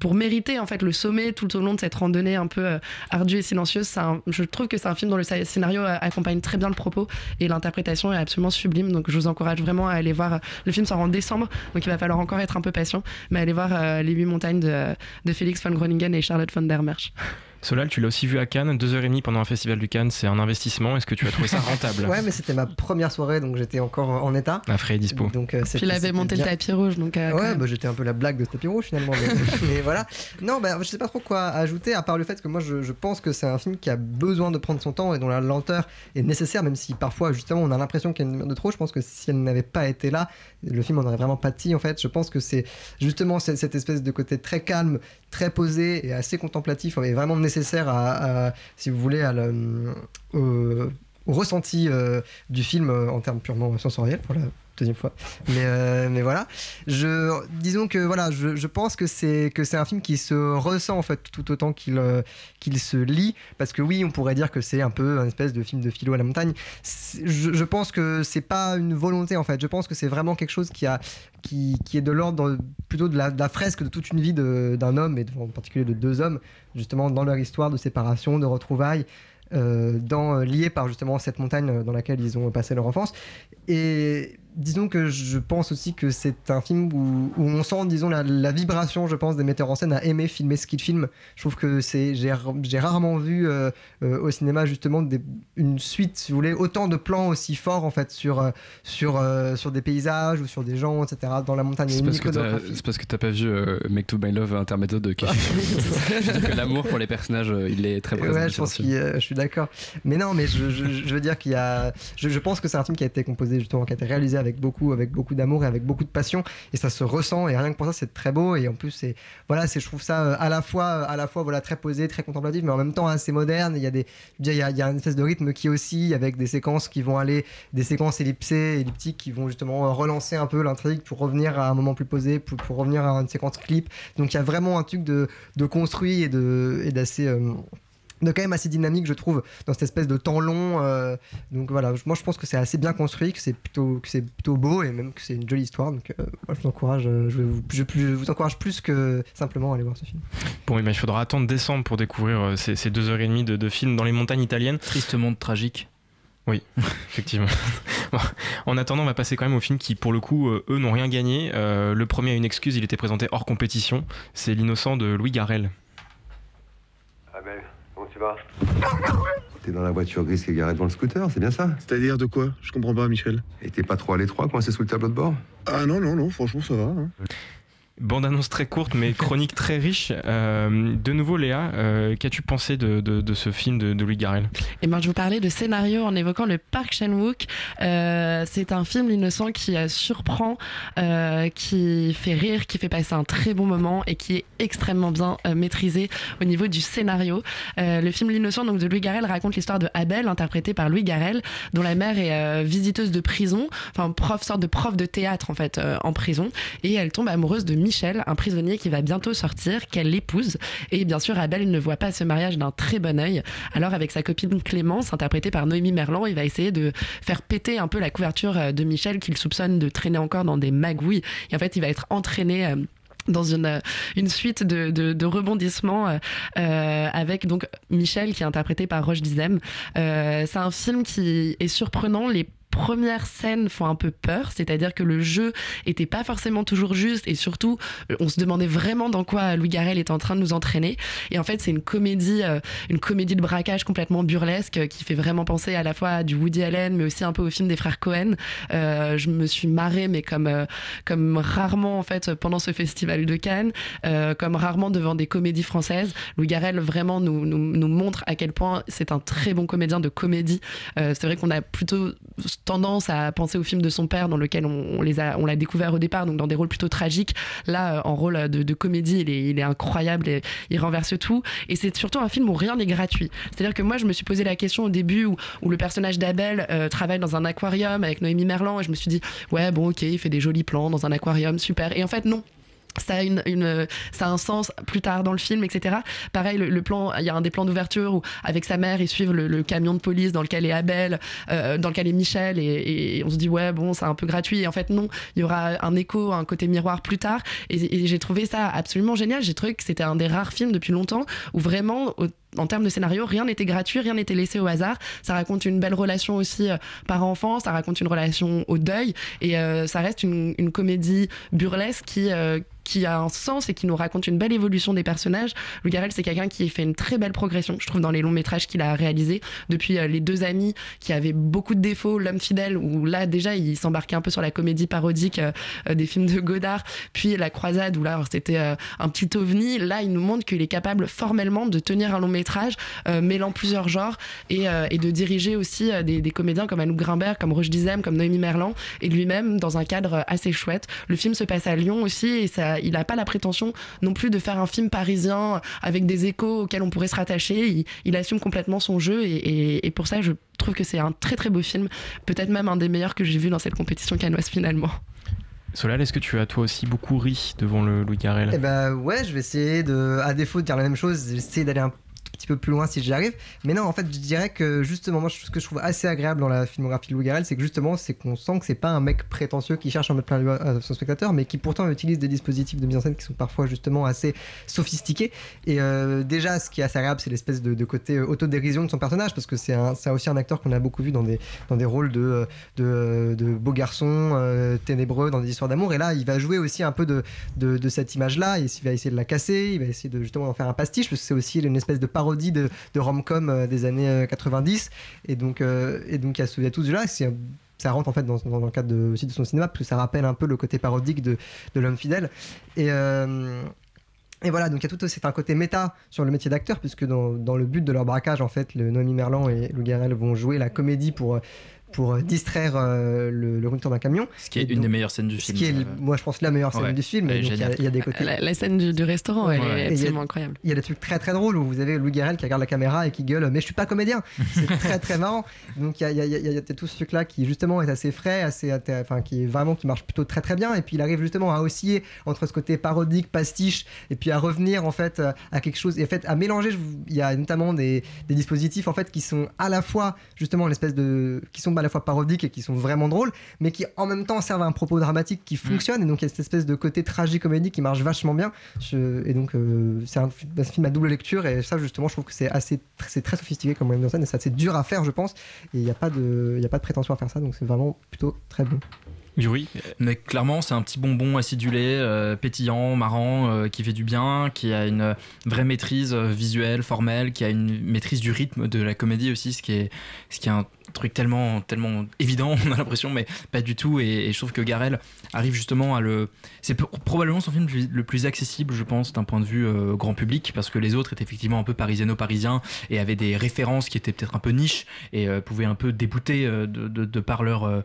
pour mériter en fait le sommet tout au long de cette randonnée un peu euh, ardue et silencieuse. Je trouve que c'est un film dont le sc- scénario euh, accompagne très bien le propos et l'interprétation est absolument sublime. Donc je vous encourage vraiment à aller voir. Le film sort en décembre, donc il va falloir encore être un peu patient, mais allez voir euh, Les Huit Montagnes de, de Félix von Groningen et Charlotte von der Merch. Solal, tu l'as aussi vu à Cannes, deux heures et demie pendant un festival du Cannes, c'est un investissement. Est-ce que tu as trouvé ça rentable Ouais, mais c'était ma première soirée, donc j'étais encore en état. Un frais dispo. Donc, euh, Puis il c'était- avait c'était monté le tapis rouge, donc. euh, Ouais, bah, j'étais un peu la blague de ce tapis rouge finalement. Mais, mais voilà. Non, bah, je sais pas trop quoi ajouter à part le fait que moi je, je pense que c'est un film qui a besoin de prendre son temps et dont la lenteur est nécessaire, même si parfois justement on a l'impression qu'il y a une de trop. Je pense que si elle n'avait pas été là, le film en aurait vraiment pâti en fait. Je pense que c'est justement cette, cette espèce de côté très calme, très posé et assez contemplatif est vraiment nécessaire si vous voulez, le, au- ressenti euh, du film euh, en termes purement sensoriels deuxième fois. Mais, euh, mais voilà. Je, disons que voilà, je, je pense que c'est que c'est un film qui se ressent en fait tout autant qu'il euh, qu'il se lit. Parce que oui, on pourrait dire que c'est un peu un espèce de film de philo à la montagne. Je, pense que c'est pas une volonté en fait. Je pense que c'est vraiment quelque chose qui a qui, qui est de l'ordre plutôt de la, fresque de toute une vie d'un homme et en particulier de deux hommes justement dans leur histoire de séparation, de retrouvailles. euh, dans, liés par justement cette montagne dans laquelle ils ont passé leur enfance. Et disons que je pense aussi que c'est un film où, où on sent, disons, la, la vibration, je pense, des metteurs en scène à aimer filmer ce qu'ils filment. Je trouve que c'est, j'ai, j'ai rarement vu euh, euh, au cinéma justement des- une suite, si vous voulez, autant de plans aussi forts en fait sur, euh, sur, euh, sur des paysages ou sur des gens, etc. Dans la montagne, C'est parce, que t'as- c'est parce que t'as pas vu Make to My Love intermédiaire de que l'amour pour les personnages, il est très présent. Ouais, je pense a- je suis d'accord. Mais non, mais je, je- je veux dire qu'il y a. Je, je pense que c'est un film qui a été composé justement, qui a été réalisé avec avec beaucoup, avec beaucoup d'amour et avec beaucoup de passion, et ça se ressent. Et rien que pour ça, c'est très beau. Et en plus, c'est voilà, c'est je trouve ça euh, à la fois, à la fois voilà très posé, très contemplatif, mais en même temps assez moderne. Il y a des, il y a, il y a une espèce de rythme qui aussi avec des séquences qui vont aller, des séquences ellipsées, elliptiques qui vont justement euh, relancer un peu l'intrigue pour revenir à un moment plus posé, pour, revenir à une séquence clip. Donc il y a vraiment un truc de, construit et de et d'assez euh, de quand même assez dynamique je trouve dans cette espèce de temps long euh, donc voilà moi je pense que c'est assez bien construit que c'est plutôt que c'est plutôt beau et même que c'est une jolie histoire donc euh, moi je vous encourage euh, je, vais vous, je, je vous encourage plus que simplement à aller voir ce film Bon, ben, il faudra attendre décembre pour découvrir euh, ces, ces deux heures et demie de, de film dans les montagnes italiennes. Triste monde tragique. Oui, effectivement. Bon, en attendant, on va passer quand même aux films qui, pour le coup, euh, eux, n'ont rien gagné. Euh, le premier a une excuse, il était présenté hors compétition. C'est L'innocent de Louis Garrel. Tu vas T'es dans la voiture grise qui est garée devant le scooter, c'est bien ça? C'est-à-dire de quoi? Je comprends pas, Michel. Et t'es pas trop à l'étroit, coincé sous le tableau de bord? Ah non, non, non, franchement, ça va. hein. Bande-annonce très courte, mais chronique très riche. Euh, de nouveau, Léa, euh, qu'as-tu pensé de, de- de ce film de, de Louis Garrel? Et ben, je vous parlais de scénario en évoquant le Park Chan-wook. Euh, c'est un film innocent qui surprend, qui fait rire, qui fait passer un très bon moment et qui est extrêmement bien maîtrisé au niveau du scénario. Le film L'innocent donc de Louis Garrel raconte l'histoire de Abel, interprété par Louis Garrel, dont la mère est visiteuse de prison, enfin prof, sorte de prof de théâtre en fait en prison, et elle tombe amoureuse de Michel, un prisonnier qui va bientôt sortir, qu'elle épouse. Et bien sûr, Abel ne voit pas ce mariage d'un très bon œil. Alors, avec sa copine Clémence, interprétée par Noémie Merlan, il va essayer de faire péter un peu la couverture euh, de Michel qu'il soupçonne de traîner encore dans des magouilles. Et en fait, il va être entraîné. euh, dans une, euh, une suite de, rebondissements avec donc Michel qui est interprété par Roche Dizem. C'est un film qui est surprenant. Premières scènes font un peu peur, c'est-à-dire que le jeu était pas forcément toujours juste et surtout euh, on se demandait vraiment dans quoi Louis Garrel est en train de nous entraîner. Et en fait c'est une comédie, euh, une comédie de braquage complètement burlesque euh, qui fait vraiment penser à la fois à du Woody Allen mais aussi un peu au film des frères Cohen. Euh, je me suis marrée mais comme comme rarement en fait pendant ce festival de Cannes, euh, comme rarement devant des comédies françaises. Louis Garrel vraiment nous, nous, nous montre à quel point c'est un très bon comédien de comédie. C'est vrai qu'on a plutôt tendance à penser au film de son père dans lequel on, les a, on l'a découvert au départ, donc dans des rôles plutôt tragiques. Là, euh, en rôle de, de comédie, il est, il est incroyable, et il renverse tout. Et c'est surtout un film où rien n'est gratuit. C'est-à-dire que moi, je me suis posé la question au début où, où le personnage d'Abel euh, travaille dans un aquarium avec Noémie Merlan, et je me suis dit, ouais, bon, ok, il fait des jolis plans dans un aquarium, super. Et en fait, non ça a, une, une- ça a un sens plus tard dans le film, etc. Pareil, le, plan, il y a un des plans d'ouverture où, avec sa mère, ils suivent le, le camion de police dans lequel est Abel, euh, dans lequel est Michel, et, et on se dit, ouais, bon, c'est un peu gratuit. Et en fait, non, il y aura un écho, un côté miroir plus tard. Et, j'ai trouvé ça absolument génial. J'ai trouvé que c'était un des rares films depuis longtemps où vraiment, en termes de scénario, rien n'était gratuit, rien n'était laissé au hasard. Ça raconte une belle relation aussi euh, par enfant, ça raconte une relation au deuil, et euh, ça reste une, comédie burlesque qui, euh, qui a un sens et qui nous raconte une belle évolution des personnages. Louis Garrel, c'est quelqu'un qui fait une très belle progression, je trouve, dans les longs métrages qu'il a réalisés depuis euh, Les Deux Amis, qui avaient beaucoup de défauts, L'Homme Fidèle, où là, déjà, il s'embarquait un peu sur la comédie parodique des films de Godard, puis La Croisade, où là, c'était un petit ovni. Là, il nous montre qu'il est capable formellement de tenir un long métrage, euh, mêlant plusieurs genres, et, euh, et de diriger aussi euh, des, des comédiens comme Anouk Grimbert, comme Roche Dizem, comme Noémie Merlan, et lui-même dans un cadre assez chouette. Le film se passe à Lyon aussi, et ça, il n'a pas la prétention non plus de faire un film parisien avec des échos auxquels on pourrait se rattacher. Il, il assume complètement son jeu, et, et- et pour ça, je trouve que c'est un très très beau film, peut-être même un des meilleurs que j'ai vu dans cette compétition canoise finalement. Solal, est-ce que tu as toi aussi beaucoup ri devant le Louis Garrel? Eh ben ouais, je vais essayer de, à défaut de dire la même chose, je vais essayer d'aller un petit peu plus loin si j'y arrive. Mais non, en fait, je dirais que justement, moi, ce que je trouve assez agréable dans la filmographie de Louis Garrel, c'est que justement, c'est qu'on sent que c'est pas un mec prétentieux qui cherche à mettre plein de à son spectateur, mais qui pourtant utilise des dispositifs de mise en scène qui sont parfois justement assez sophistiqués. Et euh, déjà, ce qui est assez agréable, c'est l'espèce de, de côté euh, autodérision de son personnage, parce que c'est aussi un acteur qu'on a beaucoup vu dans des, dans des rôles de, euh, de, de beaux garçons euh, ténébreux dans des histoires d'amour. Et là, il va jouer aussi un peu de, de, cette image-là. Il va essayer de la casser, il va essayer de justement en faire un pastiche, parce que c'est aussi une espèce de parodie de, de rom-com euh, des années euh, 90. Et donc, euh, et donc il y a, ce- tout ce jeu-là. C'est- Ça rentre en fait dans, dans le cadre de- aussi de son cinéma, parce ça rappelle un peu le côté parodique de, l'homme fidèle. Et. euh, et voilà, donc il y a tout c'est un côté méta sur le métier d'acteur, puisque dans, dans le but de leur braquage, en fait, le Noémie Merlan et Lou Garrel vont jouer la comédie pour, euh, pour euh, distraire euh, le, le conducteur d'un camion. Ce qui est Et une donc- des meilleures scènes du Ce film. qui est, Euh, moi, je pense, la meilleure scène ouais, du film. il y a- y, des côtés. La, la scène du, du restaurant, elle est a- absolument incroyable. Il y a des trucs très très drôles où vous avez Louis Garrel qui regarde la caméra et qui gueule Mais je suis pas comédien C'est très très marrant. Donc il y a, il y a- il y a- il y a tout ce truc là qui justement est assez frais, assez, enfin qui est vraiment qui marche plutôt très très bien. Et puis il arrive justement à osciller entre ce côté parodique, pastiche, et puis à revenir en fait à quelque chose et en fait à mélanger. Il y a notamment des, des dispositifs en fait qui sont à la fois justement l'espèce de qui sont à la fois parodiques et qui sont vraiment drôles, mais qui en même temps servent à un propos dramatique qui fonctionne. Et donc il y a cette espèce de côté tragique-comédie qui marche vachement bien. Je- et donc euh, c'est un, un film à double lecture et ça justement je trouve que c'est assez c'est très sophistiqué comme moyen de scène et c'est assez dur à faire je pense. Et il n'y a pas de il y a pas de prétention à faire ça donc c'est vraiment plutôt très bon. Yuri Mais clairement, c'est un petit bonbon acidulé, euh, pétillant, marrant, euh, qui fait du bien, qui a une vraie maîtrise visuelle, formelle, qui a une maîtrise du rythme de la comédie aussi, ce qui est, ce qui est un truc tellement, tellement évident, on a l'impression, mais pas du tout. Et, je trouve que Garel arrive justement à le. C'est probablement son film le plus accessible, je pense, d'un point de vue euh, grand public, parce que les autres étaient effectivement un peu parisiano-parisiens et avaient des références qui étaient peut-être un peu niches et euh, pouvaient un peu déboûter euh, de, par leur,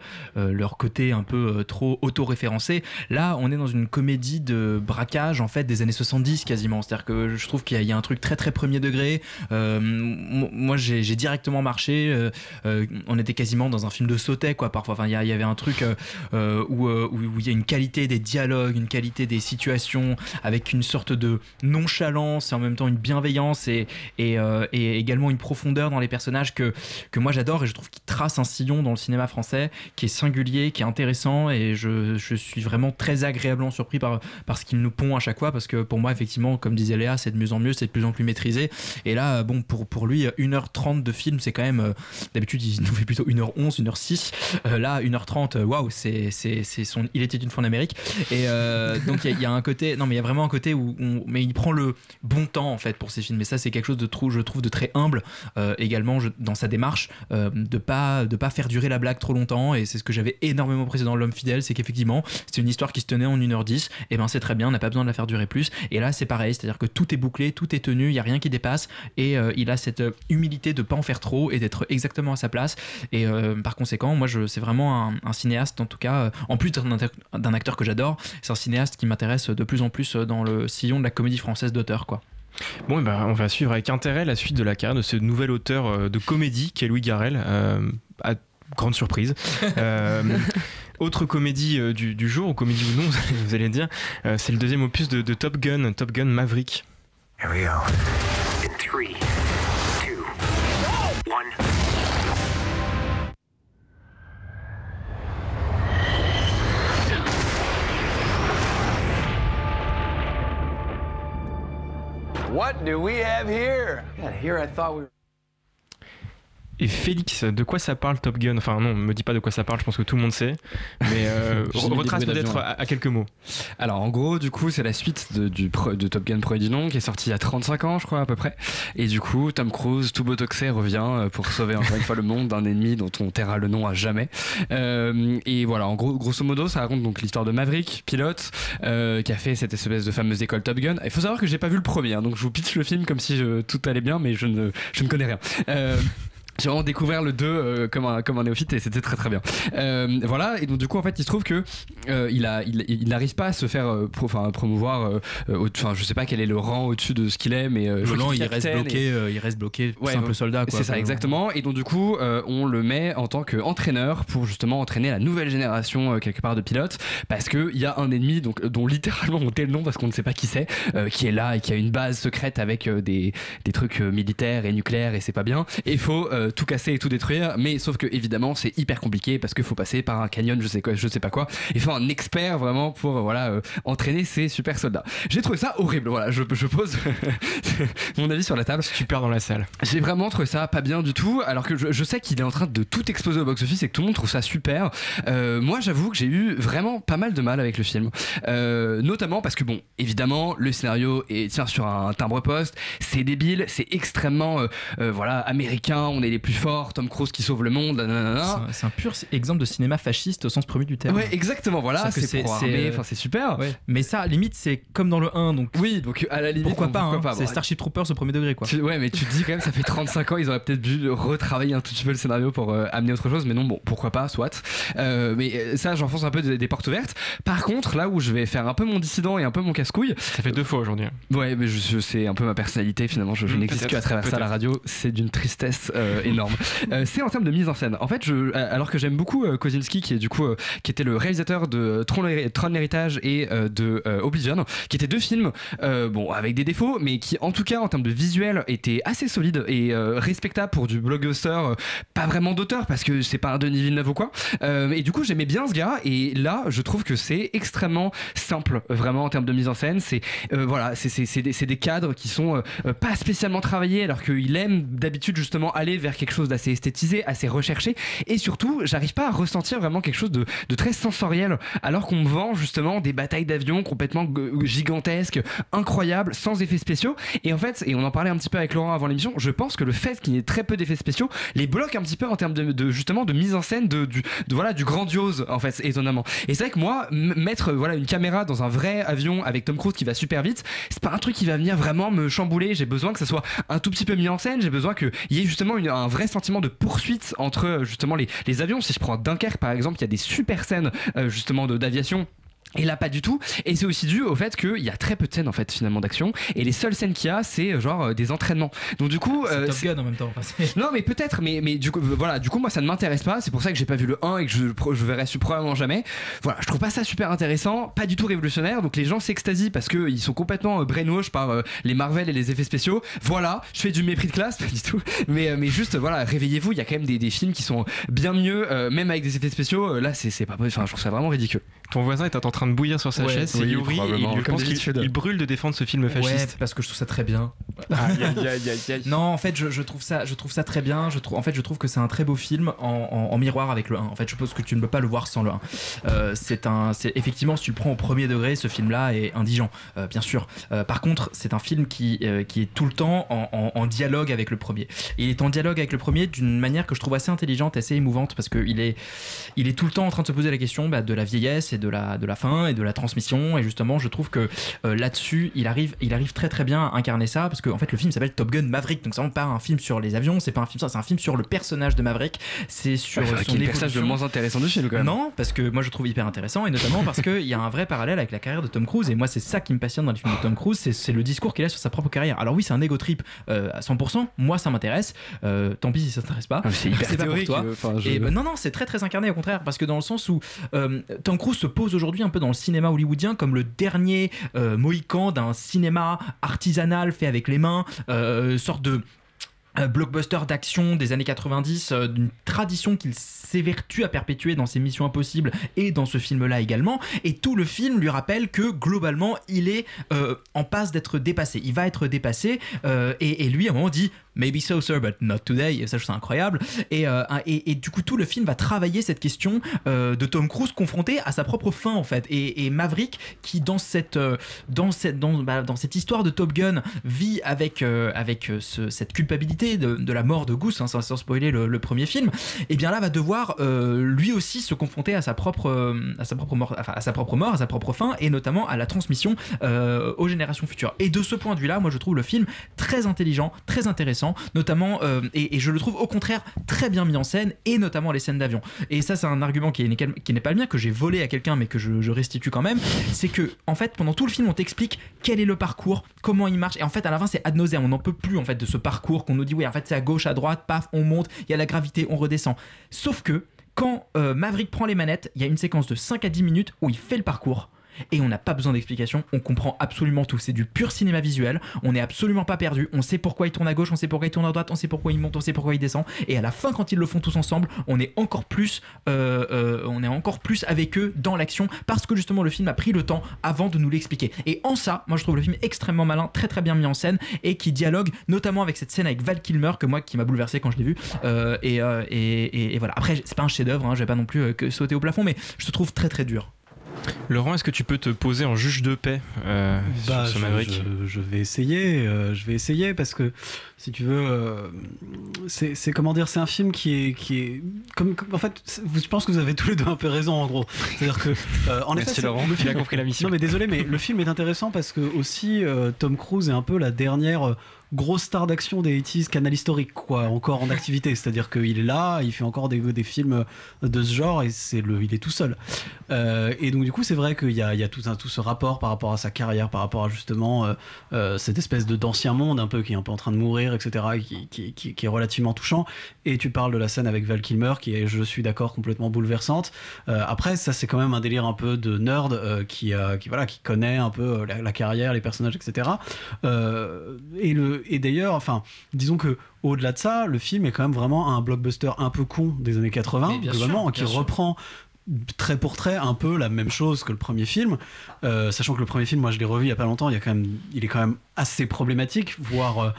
côté un peu trop auto-référencé. Là, on est dans une comédie de braquage en fait des années 70 quasiment. C'est-à-dire que je trouve qu'il y, y a un truc très très premier degré. Moi, j'ai directement marché. On était quasiment dans un film de sautet quoi parfois. Enfin, il y, avait un truc euh, euh, où euh, où il y a une qualité des dialogues, une qualité des situations, avec une sorte de nonchalance et en même temps une bienveillance et, et, également une profondeur dans les personnages que, que moi j'adore et je trouve qu'il trace un sillon dans le cinéma français qui est singulier, qui est intéressant et je, je suis vraiment très agréablement surpris par, par ce qu'il nous pond à chaque fois parce que pour moi effectivement comme disait Léa c'est de mieux en mieux, c'est de plus en plus maîtrisé et là bon pour, pour lui 1h30 de film c'est quand même d'habitude nous fait plutôt 1h11, 1h06 Euh, là 1h30 euh, waouh c'est c'est c'est son il était une fois en Amérique et euh, donc il y, a- il un côté non mais il y a vraiment un côté où mais il prend le bon temps en fait pour ses films. Et ça c'est quelque chose de trop je trouve de très humble euh, également dans sa démarche de pas de pas faire durer la blague trop longtemps. Et c'est ce que j'avais énormément apprécié dans l'homme fidèle c'est qu'effectivement c'est une histoire qui se tenait en 1h10 et ben c'est très bien on n'a pas besoin de la faire durer plus. Et là c'est pareil c'est à dire que tout est bouclé tout est tenu il y a rien qui dépasse. Et il a cette humilité de pas en faire trop et d'être exactement à sa place et euh, par conséquent moi c'est vraiment un, un cinéaste en tout cas euh, en plus d'un acteur que j'adore c'est un cinéaste qui m'intéresse de plus en plus dans le sillon de la comédie française d'auteur quoi Bon, eh ben, on va suivre avec intérêt la suite de la carrière de ce nouvel auteur euh, de comédie qui est Louis Garrel. euh, à grande surprise. Euh, autre comédie euh, du, du jour, ou comédie ou non, vous allez, vous allez dire, euh, c'est le deuxième opus de, de Top Gun, Top Gun Maverick. Here we go. What do we have here? God, here I thought we were. Et Félix, de quoi ça parle Top Gun? Enfin non, me dis pas de quoi ça parle, je pense que tout le monde sait. Mais euh, retrace peut-être à, à quelques mots. Alors en gros, du coup, c'est la suite de, du pro- de Top Gun du nom qui est sorti il y a 35 ans, je crois à peu près. Et du coup, Tom Cruise, tout botoxé, revient euh, pour sauver encore une fois le monde d'un ennemi dont on taira le nom à jamais. Euh, et voilà, en gros, grosso modo, ça raconte donc l'histoire de Maverick, pilote, euh, qui a fait cette espèce de fameuse école Top Gun. Il faut savoir que j'ai pas vu le premier, hein, donc je vous pitch le film comme si je- tout allait bien, mais je ne, je ne connais rien. J'ai vraiment découvert le 2 euh, comme, un, comme un néophyte et c'était très très bien. Euh, voilà, et donc du coup en fait il se trouve que euh, il a il il n'arrive pas à se faire pro- promouvoir, enfin je sais pas quel est le rang au-dessus de ce qu'il est, mais crois qu'il il est reste bloqué, et- il reste bloqué, Ouais, simple soldat. quoi. C'est ça, exactement. Et donc, du coup, on le met en tant qu'entraîneur pour justement entraîner la nouvelle génération, quelque part, de pilotes. Parce qu'il y a un ennemi donc, dont littéralement on tait le nom parce qu'on ne sait pas qui c'est, qui est là et qui a une base secrète avec des, des trucs militaires et nucléaires et c'est pas bien. Et il faut euh, tout casser et tout détruire. Mais sauf que, évidemment, c'est hyper compliqué parce qu'il faut passer par un canyon, je sais, quoi, je sais pas quoi. Il faut un expert vraiment pour euh, voilà, euh, entraîner ces super soldats. J'ai trouvé ça horrible. Voilà, je, je pose mon avis sur la table. Tu perds dans la salle. J'ai vraiment trouvé ça pas bien du tout, alors que je, je sais qu'il est en train de tout exploser au box-office et que tout le monde trouve ça super. Euh, moi, j'avoue que j'ai eu vraiment pas mal de mal avec le film. Notamment parce que, bon, évidemment, le scénario est, tient sur un timbre-poste, c'est débile, c'est extrêmement, voilà, américain, on est les plus forts, Tom Cruise qui sauve le monde, nanana. C'est un- pur exemple de cinéma fasciste au sens premier du terme. Ouais, exactement, voilà, c'est euh, enfin, c'est super. ouais. Mais ça, limite, c'est comme dans le 1, donc. Oui, donc à la limite, Pourquoi pas, hein, pas, C'est bon, Starship Troopers au premier degré, quoi. Tu- ouais, mais tu te dis quand même, ça fait 35 ans, ils auraient peut-être dû retravailler un tout petit peu le scénario pour euh, amener autre chose, mais non, bon, pourquoi pas, soit. Euh, mais ça, j'enfonce un peu des, des portes ouvertes. Par contre, là où je vais faire un peu mon dissident et un peu mon casse-couille. Ça fait deux fois aujourd'hui. Ouais, mais je, je- c'est un peu ma personnalité finalement, je, je Mm, n'existe peut-être, que à travers ça à la radio, c'est d'une tristesse euh, énorme. Euh, c'est en termes de mise en scène. En fait, je, euh, alors que j'aime beaucoup euh, Kosinski, qui est du coup, euh, qui était le réalisateur de Tron, Tron l'héritage et euh, de euh, Oblivion, qui étaient deux films, euh, bon, avec des défauts, mais qui en tout cas en termes de visuel étaient assez solides et euh, respectables pour du blockbuster, euh, pas vraiment d'auteur parce que c'est pas un Denis Villeneuve ou quoi. Euh, et du coup, j'aimais bien ce gars et là, je trouve que c'est extrêmement simple, vraiment en termes de mise en scène. C'est euh, voilà, c'est des, des cadres qui sont euh, euh, pas spécialement travaillés, alors qu'il aime d'habitude justement aller vers quelque chose d'assez esthétisé, assez recherché. Et surtout, j'arrive pas à ressentir vraiment quelque chose de, très sensoriel, alors qu'on me vend justement des batailles d'avions complètement g- gigantesques, incroyables, sans effets spéciaux. Et en fait, et on en parlait un petit peu avec Laurent avant l'émission, je pense que le fait qu'il y ait très peu d'effets spéciaux les bloque un petit peu en termes de, justement de mise en scène de, du, voilà du grandiose en fait étonnamment. Et c'est vrai que moi mettre voilà une caméra dans un vrai avion avec Tom Cruise qui va super vite, c'est pas un truc qui va venir vraiment me chambouler. J'ai besoin que ça soit un tout petit peu mis en scène. J'ai besoin qu'il y ait justement une- un vrai sentiment de poursuite entre justement les, avions. Si je prends Dunkerque par exemple, il y a des super scènes euh, justement d'aviation. Et là, pas du tout. Et c'est aussi dû au fait qu'il y a très peu de scènes en fait finalement d'action. Et les seules scènes qu'il y a, c'est euh, genre euh, des entraînements. Donc du coup, euh, Top c'est- Gun en même temps. Enfin, c'est- non mais peut-être mais mais du coup euh, voilà. Du coup moi ça ne m'intéresse pas. C'est pour ça que j'ai pas vu le 1 et que je, je verrai probablement jamais. Voilà. Je trouve pas ça super intéressant. Pas du tout révolutionnaire. Donc les gens s'extasient parce que ils sont complètement brainwash par euh, les Marvel et les effets spéciaux. Voilà. Je fais du mépris de classe pas du tout. Mais euh, mais juste voilà réveillez-vous. Il y a quand même des, des films qui sont bien mieux euh, même avec des effets spéciaux. Là c'est c'est pas possible. enfin je trouve ça vraiment ridicule. Ton voisin est en train de bouillir sur sa Ouais, chaise, c'est oui, Yuri, et il, pense brûle de défendre ce film fasciste. Ouais, parce que je trouve ça très bien. Aïe, aïe, aïe, aïe, aïe. Non, en fait, je, je trouve ça, je trouve ça très bien. Je trouve, en fait, je trouve que c'est un très beau film en, en- en miroir avec le 1. En fait, je suppose que tu ne peux pas le voir sans le 1. Euh, c'est un, c'est effectivement, si tu le prends au premier degré, ce film-là est indigent, euh, bien sûr. Euh, par contre, c'est un film qui, euh, qui est tout le temps en, en- en dialogue avec le premier. Et il est en dialogue avec le premier d'une manière que je trouve assez intelligente, assez émouvante, parce qu'il est, il est tout le temps en train de se poser la question bah, de la vieillesse et de la, de la fin et de la transmission. Et justement, je trouve que euh, là-dessus, il arrive, il arrive très très bien à incarner ça, parce qu'en fait, le film s'appelle Top Gun Maverick, donc c'est vraiment pas un film sur les avions, c'est pas un film ça, c'est un film sur le personnage de Maverick. C'est sur Ouais, son qui est le personnage le moins intéressant du film quand même Non, parce que moi je trouve hyper intéressant et notamment parce qu'il y a un vrai parallèle avec la carrière de Tom Cruise et moi c'est ça qui me passionne dans les films de Tom Cruise, c'est- c'est le discours qu'il a sur sa propre carrière. Alors oui, c'est un ego trip euh, à 100%, moi ça m'intéresse, Euh, tant pis si ça t'intéresse pas. Ah, c'est hyper pas pour théorique, toi. euh, enfin, je- Et ben, non, non, c'est très très incarné au contraire parce que dans le sens où euh, Tom Cruise se pose aujourd'hui un peu dans le cinéma hollywoodien comme le dernier euh, mohican d'un cinéma artisanal fait avec les mains, euh, sorte de euh, blockbuster d'action des années 90, euh, d'une tradition qu'il s'évertue à perpétuer dans ses Missions Impossibles et dans ce film-là également. Et tout le film lui rappelle que globalement, il est en passe d'être dépassé. Il va être dépassé. et, et lui, à un moment, dit Maybe so, sir, but not today. Ça, je trouve incroyable. Et, euh, et, du coup, tout le film va travailler cette question euh, de Tom Cruise confronté à sa propre fin, en fait. Et, Maverick, qui dans cette, euh, dans cette, dans, bah, dans cette histoire de Top Gun, vit avec, avec ce- cette culpabilité de, la mort de Goose, hein, sans, spoiler le, le premier film, et bien là va devoir lui aussi se confronter à sa propre, à sa propre mort, enfin, à sa propre mort, à sa propre fin, et notamment à la transmission aux générations futures. Et de ce point de vue-là, moi je trouve le film très intelligent, très intéressant, notamment, euh, et, je le trouve au contraire très bien mis en scène, et notamment les scènes d'avion. Et ça, c'est un argument qui est- qui n'est pas le mien, que j'ai volé à quelqu'un, mais que je, je restitue quand même. C'est que, en fait, pendant tout le film, on t'explique quel est le parcours, comment il marche, et en fait, à la fin, c'est ad nauseam. On n'en peut plus, en fait, de ce parcours qu'on nous dit, oui, en fait, c'est à gauche, à droite, paf, on monte, il y a la gravité, on redescend. Sauf que, quand euh, Maverick prend les manettes, il y a une séquence de 5 à 10 minutes où il fait le parcours. Et on n'a pas besoin d'explication, on comprend absolument tout. C'est du pur cinéma visuel, on n'est absolument pas perdu. On sait pourquoi il tourne à gauche, on sait pourquoi il tourne à droite, on sait pourquoi il monte, on sait pourquoi il descend. Et à la fin, quand ils le font tous ensemble, on est encore plus, euh, euh, on est encore plus avec eux dans l'action parce que justement le film a pris le temps avant de nous l'expliquer. Et en ça, moi je trouve le film extrêmement malin, très très bien mis en scène et qui dialogue notamment avec cette scène avec Val Kilmer que moi qui m'a bouleversé quand je l'ai vu. Euh, et, voilà. Après, c'est pas un chef-d'œuvre, hein, je vais pas non plus sauter au plafond, mais je te trouve très très dur. Laurent, est-ce que tu peux te poser en juge de paix euh, Bah, sur ce je, Maverick je- je vais essayer, euh, je vais essayer parce que si tu veux, euh, c'est comment dire, c'est un film qui est qui est comme, comme- en fait, vous- je pense que vous avez tous les deux un peu raison en gros. C'est-à-dire que euh, en Merci effet, c'est- Laurent, le il a compris la mission. Non mais désolé, mais le film est intéressant parce que aussi euh, Tom Cruise est un peu la dernière euh, grosse star d'action des 80s canal historique quoi, encore en activité. C'est-à-dire qu'il est là, il fait encore des, des films de ce genre et c'est le, il est tout seul. Euh, et donc du coup c'est vrai qu'il y a, il y a tout, un, tout ce rapport par rapport à sa carrière, par rapport à justement euh, euh, cette espèce de d'ancien monde un peu qui est un peu en train de mourir, etc. et Qui, qui, est relativement touchant. Et tu parles de la scène avec Val Kilmer qui est, je suis d'accord, complètement bouleversante. Après ça c'est quand même un délire un peu de nerd qui, qui voilà qui connaît un peu la, la carrière, les personnages, etc. Et le et d'ailleurs enfin disons que au-delà de ça, le film est quand même vraiment un blockbuster un peu con des années 80, Mais bien globalement, sûr, qui sûr. reprend trait pour trait un peu la même chose que le premier film, Euh, sachant que le premier film, moi je l'ai revu il y a pas longtemps, il, y a quand même, il est quand même assez problématique, voire euh,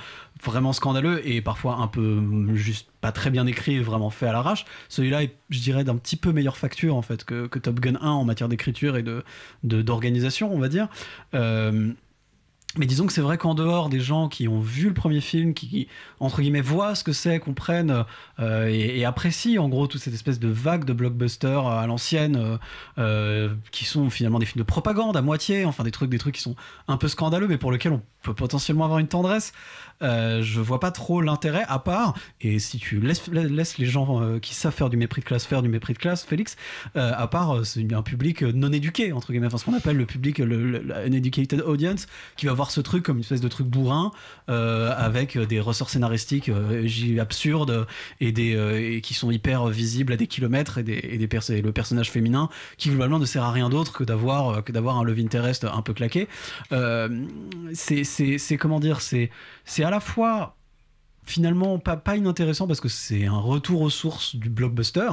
vraiment scandaleux et parfois un peu mm, juste pas très bien écrit, vraiment fait à l'arrache. Celui-là est, je dirais, d'un petit peu meilleure facture en fait que, que Top Gun 1 en matière d'écriture et de- d'organisation, on va dire. Euh, mais disons que c'est vrai qu'en dehors des gens qui ont vu le premier film, qui, entre guillemets voient ce que c'est, comprennent euh, et, et apprécient en gros toute cette espèce de vague de blockbusters à l'ancienne, euh, euh, qui sont finalement des films de propagande à moitié, enfin des trucs, des trucs qui sont un peu scandaleux, mais pour lesquels on peut potentiellement avoir une tendresse. Euh, je vois pas trop l'intérêt à part, et si tu laisses, les gens euh, qui savent faire du mépris de classe faire du mépris de classe, Félix, euh, à part c'est un public non éduqué, entre guillemets, enfin ce qu'on appelle le public, la uneducated audience, qui va voir ce truc comme une espèce de truc bourrin, avec des ressorts scénaristiques absurdes et, des, qui sont hyper visibles à des kilomètres, et, des, le personnage féminin qui globalement ne sert à rien d'autre que d'avoir un love interest un peu claqué. C'est comment dire, c'est c'est la fois finalement pas, pas inintéressant parce que c'est un retour aux sources du blockbuster,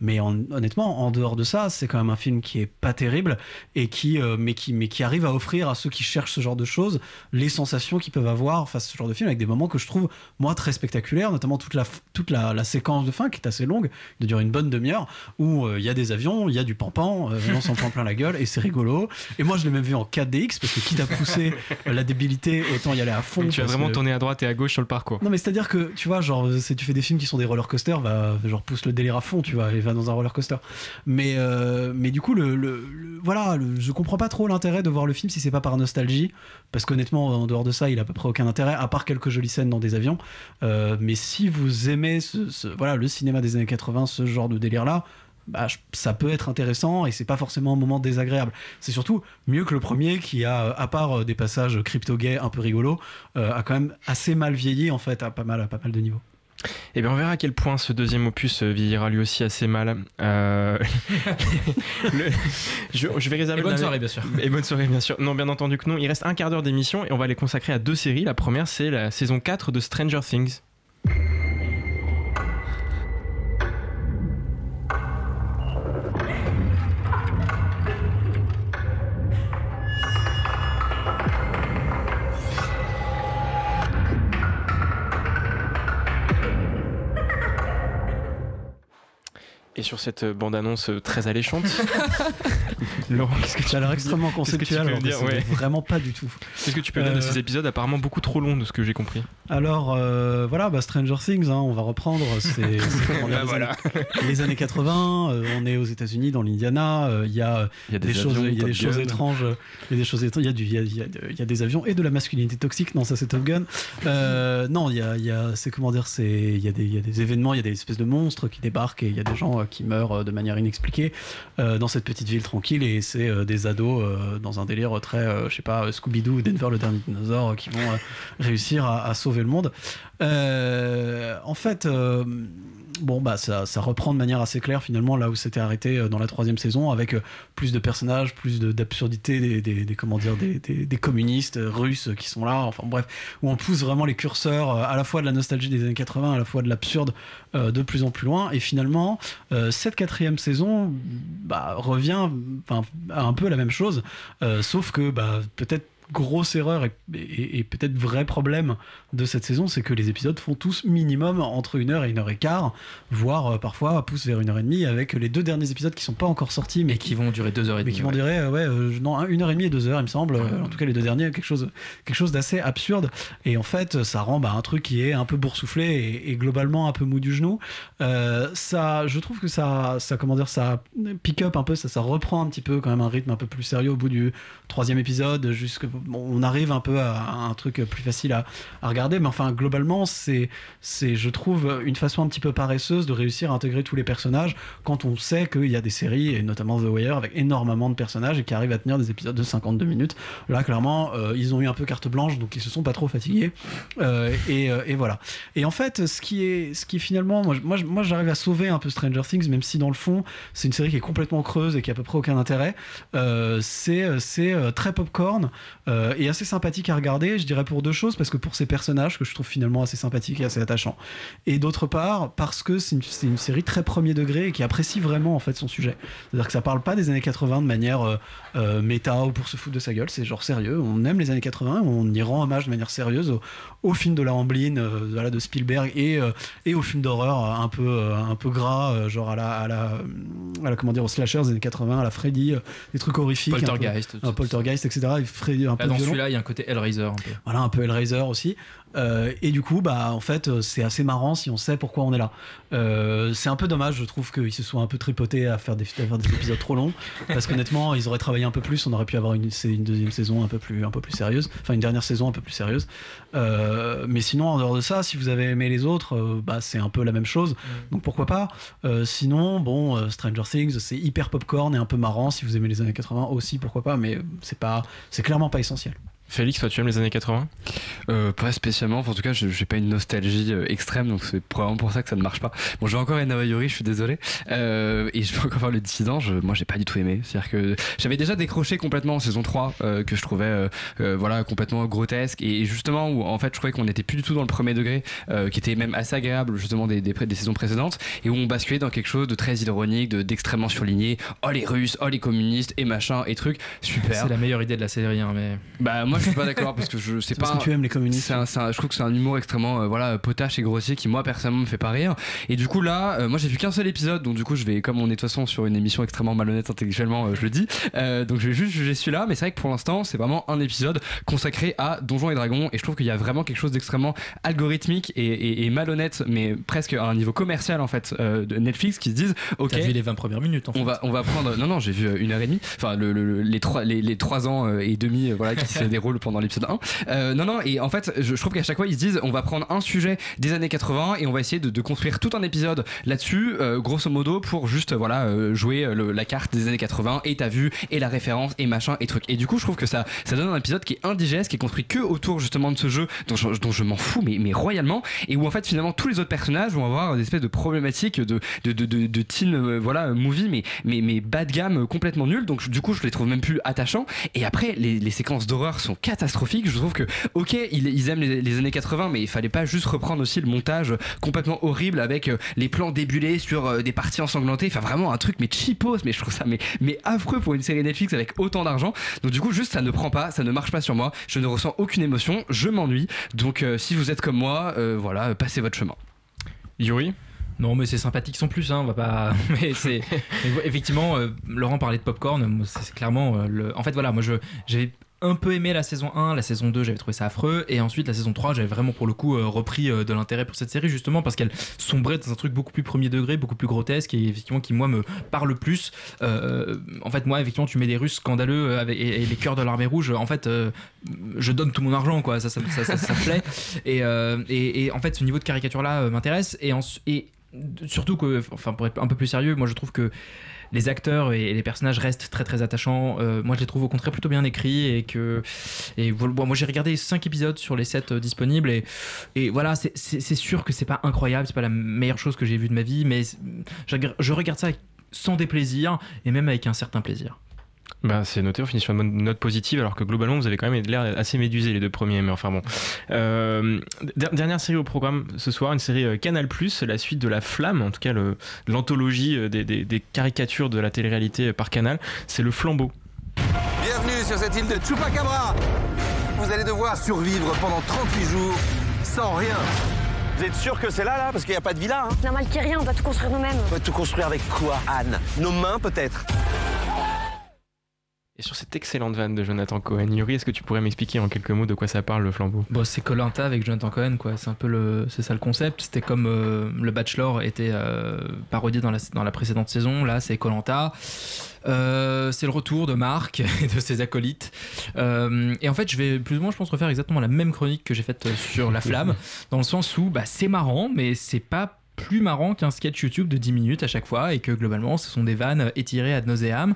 mais en- honnêtement, en dehors de ça, c'est quand même un film qui est pas terrible et qui, euh, mais qui, mais qui arrive à offrir à ceux qui cherchent ce genre de choses les sensations qu'ils peuvent avoir face à ce genre de film avec des moments que je trouve moi très spectaculaires, notamment toute la, toute la, la séquence de fin qui est assez longue, de dure une bonne demi-heure, où euh, il y a des avions, il y a du pampan, euh, on s'en prend plein la gueule et c'est rigolo. Et moi je l'ai même vu en 4DX parce que quitte à pousser la débilité, autant y aller à fond. Tu parce vraiment que- tourner à droite et à gauche sur le parcours. non mais c'est-à-dire que tu vois genre si tu fais des films qui sont des roller coasters va genre pousse le délire à fond tu vois et va dans un roller coaster. Mais euh, mais du coup le, le- voilà je comprends pas trop l'intérêt de voir le film si c'est pas par nostalgie parce qu'honnêtement en dehors de ça il a à peu près aucun intérêt à part quelques jolies scènes dans des avions. Euh, mais si vous aimez ce, voilà le cinéma des années 80 ce genre de délire là bah, je- ça peut être intéressant et c'est pas forcément un moment désagréable. C'est surtout mieux que le premier qui a, à part euh, des passages crypto-gays un peu rigolos, euh, a quand même assez mal vieilli en fait à pas mal, à pas mal de niveaux. Et bien on verra à quel point ce deuxième opus euh, vieillira lui aussi assez mal. Euh, le- je, je vais réserver Et bonne soirée, bien sûr. Et bonne soirée bien sûr. Non bien entendu que non. Il reste un quart d'heure d'émission et on va les consacrer à deux séries. La première c'est la saison 4 de Stranger Things. Et sur cette euh, bande-annonce euh, très alléchante, Laurent, qu'est-ce que tu Ça a l'air extrêmement conceptuel, peux alors que dire c'est Ouais. vraiment pas du tout. Qu'est-ce que tu peux dire de Euh, ces épisodes apparemment beaucoup trop longs de ce que j'ai compris Alors euh, voilà, bah, Stranger Things, hein, on va reprendre. C'est Bah, les, voilà. années, les années 80. euh, on est aux États-Unis, dans l'Indiana. euh, Il y a, des, choses, avions, il y a des Top choses Gun. étranges. euh, Il y a des choses étranges. Il y a des avions et de la masculinité toxique. Non, ça c'est Top Gun. Euh, non, il y a, y a, c'est comment dire, c'est, il y y a des événements, il y a des espèces de monstres qui débarquent et il y a des gens euh, qui meurent euh, de manière inexpliquée euh, dans cette petite ville tranquille et c'est euh, des ados dans un délire très, je sais pas, Scooby-Doo ou Denver le dernier dinosaure qui vont réussir à, à sauver le monde. En fait, bon bah ça, reprend de manière assez claire finalement là où c'était arrêté euh, dans la troisième saison avec euh, plus de personnages, plus d'absurdité des, des, communistes euh, russes qui sont là. Enfin bref, où on pousse vraiment les curseurs à la fois de la nostalgie des années 80, à la fois de l'absurde de plus en plus loin. Et finalement, cette quatrième saison bah, revient à un peu la même chose, sauf que bah, peut-être grosse erreur et, et- et peut-être vrai problème de cette saison, c'est que les épisodes font tous minimum entre une heure et une heure et quart, voire euh, parfois poussent vers une heure et demie avec les deux derniers épisodes qui sont pas encore sortis, mais qui vont durer deux heures et mais demie. qui vont durer euh, ouais, euh, non, un- une heure et demie et deux heures, il me semble. En tout cas, les deux derniers, quelque chose, quelque chose d'assez absurde. Et en fait, ça rend bah, un truc qui est un peu boursouflé et, et globalement un peu mou du genou. Ça, je trouve que ça, ça, comment dire, ça pick up un peu, ça, ça reprend un petit peu quand même un rythme un peu plus sérieux au bout du troisième épisode. Jusque, on arrive un peu à, un truc plus facile à, regarder, mais enfin, globalement, c'est, je trouve, une façon un petit peu paresseuse de réussir à intégrer tous les personnages quand on sait qu'il y a des séries, et notamment The Wire, avec énormément de personnages et qui arrivent à tenir des épisodes de 52 minutes. Là, clairement, euh, ils ont eu un peu carte blanche, donc ils se sont pas trop fatigués. Euh, et, euh, et voilà. Et en fait, ce qui est, ce qui finalement, moi, moi, j'arrive à sauver un peu Stranger Things, même si dans le fond, c'est une série qui est complètement creuse et qui a à peu près aucun intérêt. C'est, très popcorn euh, et assez sympathique à regarder. Je dirais pour deux choses, parce que pour ces personnages que je trouve finalement assez sympathiques et assez attachants, et d'autre part parce que c'est une, série très premier degré et qui apprécie vraiment en fait son sujet. C'est-à-dire que ça parle pas des années 80 de manière euh, euh, méta ou pour se foutre de sa gueule. C'est genre sérieux. On aime les années 80, on y rend hommage de manière sérieuse au, au film de la Amblin, euh, voilà, de Spielberg et, et au film d'horreur un peu un peu gras, genre à la, à la à la comment dire aux slashers des années 80, à la Freddy, des trucs horrifiques, un peu- Poltergeist, un Poltergeist, etc. Et Freddy un Peu dans celui-là, il y a un côté Hellraiser un peu. Voilà, un peu Hellraiser aussi. Euh, et du coup, bah, en fait, euh, c'est assez marrant si on sait pourquoi on est là. Euh, c'est un peu dommage, je trouve, qu'ils se soient un peu tripotés à faire des, à faire des épisodes trop longs. Parce qu'honnêtement, ils auraient travaillé un peu plus. On aurait pu avoir une, deuxième saison un peu plus, un peu plus sérieuse. Enfin, une dernière saison un peu plus sérieuse. Euh, mais sinon, en dehors de ça, si vous avez aimé les autres, bah, c'est un peu la même chose. Donc pourquoi pas? Sinon, bon, Stranger Things, c'est hyper popcorn et un peu marrant. Si vous aimez les années 80 aussi, pourquoi pas. Mais c'est pas, c'est clairement pas essentiel. Félix, toi, tu aimes les années 80 Euh, pas spécialement, Enfin, en tout cas, je- j'ai pas une nostalgie euh, extrême, donc c'est probablement pour ça que ça ne marche pas. Bon, je vais encore Ena Yori, je suis désolé, Euh, et je vais encore faire le dissident. Je, moi, j'ai pas du tout aimé. C'est-à-dire que j'avais déjà décroché complètement en saison 3, euh, que je trouvais, euh, euh, voilà, complètement grotesque, et justement où en fait, je trouvais qu'on était plus du tout dans le premier degré, euh, qui était même assez agréable justement des, des, saisons précédentes, et où on basculait dans quelque chose de très ironique, de- d'extrêmement surligné. Oh les Russes, oh les communistes et machin et trucs, super. C'est la meilleure idée de la série, hein, mais. Bah moi je suis pas d'accord parce que je sais C'est parce pas. que tu aimes les communistes. Un- un- je trouve que c'est un humour extrêmement euh, voilà potache et grossier qui moi personnellement me fait pas rire. Et du coup là, euh, moi j'ai vu qu'un seul épisode donc du coup je vais comme on est de toute façon sur une émission extrêmement malhonnête intellectuellement, euh, je le dis. Euh, donc je vais juste juger celui-là. Mais c'est vrai que pour l'instant c'est vraiment un épisode consacré à Donjons et Dragons et je trouve qu'il y a vraiment quelque chose d'extrêmement algorithmique et, et- et malhonnête mais presque à un niveau commercial en fait euh, de Netflix qui se disent ok T'as vu les 20 premières minutes en fait. on va, on va prendre. Non, non, j'ai vu euh, une heure et demie. Enfin, le, le- les, trois, les, les trois ans euh, et demi euh, voilà, qui se déroulent pendant l'épisode 1. Euh, non, non, et en fait, je, trouve qu'à chaque fois, ils se disent on va prendre un sujet des années 80 et on va essayer de, construire tout un épisode là-dessus, euh, grosso modo, pour juste voilà, euh, jouer euh, le- la carte des années 80 et t'as vu et la référence et machin et truc. Et du coup, je trouve que ça, ça donne un épisode qui est indigeste, qui est construit que autour justement de ce jeu dont je, m'en fous, mais, mais royalement, et où en fait, finalement, tous les autres personnages vont avoir des espèces de problématiques de, de, de, de, de teen voilà, movie, mais, mais, mais bas de gamme, complètement nul. Donc, du coup, je les trouve même plus attachants. Et après, les séquences d'horreur sont catastrophiques. Je trouve que, ok, ils, ils aiment les, les années 80, mais il fallait pas juste reprendre aussi le montage complètement horrible avec euh, les plans débulés sur euh, des parties ensanglantées. Enfin, vraiment un truc, mais cheapos, mais je trouve ça mais, mais affreux pour une série Netflix avec autant d'argent. Donc, du coup, juste ça ne prend pas, ça ne marche pas sur moi. Je ne ressens aucune émotion, je m'ennuie. Donc, euh, si vous êtes comme moi, euh, voilà, passez votre chemin. Yuri? Non, mais c'est sympathique sans plus, hein, on va pas. Mais c'est. effectivement, euh, Laurent parlait de popcorn, c'est c'est clairement. euh, le... En fait, voilà, moi, je j'avais un peu aimé la saison 1, la saison 2, j'avais trouvé ça affreux, et ensuite la saison 3, j'avais vraiment pour le coup euh, repris euh, de l'intérêt pour cette série, justement parce qu'elle sombrait dans un truc beaucoup plus premier degré, beaucoup plus grotesque, et effectivement qui, moi, me parle plus. Euh, en fait, moi, effectivement, tu mets des Russes scandaleux avec, et, les cœurs de l'armée rouge, en fait, je donne tout mon argent, quoi, ça, ça, ça, plaît. Et, et, en fait, ce niveau de caricature-là euh, m'intéresse, et, en- et surtout que, enfin, pour être un peu plus sérieux, moi, je trouve que les acteurs et les personnages restent très très attachants. Euh, moi, je les trouve au contraire plutôt bien écrits et que et moi j'ai regardé 5 épisodes sur les 7 disponibles et, et voilà, c'est- sûr que c'est pas incroyable, c'est pas la meilleure chose que j'ai vue de ma vie, mais je, regarde- ça sans déplaisir et même avec un certain plaisir. Bah, c'est noté, on finit sur une note positive, alors que globalement, vous avez quand même l'air assez médusé les deux premiers, mais enfin bon. Euh, der- dernière série au programme ce soir, une série euh, Canal, la suite de La Flamme, en tout cas l'anthologie euh, des, des- des caricatures de la télé-réalité par Canal, c'est Le Flambeau. Bienvenue sur cette île de Chupacabra. vous allez devoir survivre pendant 38 jours sans rien. Vous êtes sûr que c'est là, là? Parce qu'il n'y a pas de villa, hein normal qu'il n'y ait rien, on doit tout construire nous-mêmes. On va tout construire avec quoi, Anne? Nos mains, peut-être? Et sur cette excellente vanne de Jonathan Cohen, Yuri, est-ce que tu pourrais m'expliquer en quelques mots de quoi ça parle le flambeau? Bon, c'est Colanta avec Jonathan Cohen, quoi. C'est un peu le, c'est ça le concept. C'était comme euh, le Bachelor était euh, parodié dans la, dans la précédente saison. Là, c'est Colanta. c'est le retour de Marc et de ses acolytes. Euh, et en fait, je vais plus ou moins, je pense, refaire exactement la même chronique que j'ai faite sur La Flamme, dans le sens où bah, c'est marrant, mais c'est pas plus marrant qu'un sketch YouTube de 10 minutes à chaque fois et que globalement ce sont des vannes étirées ad nauseam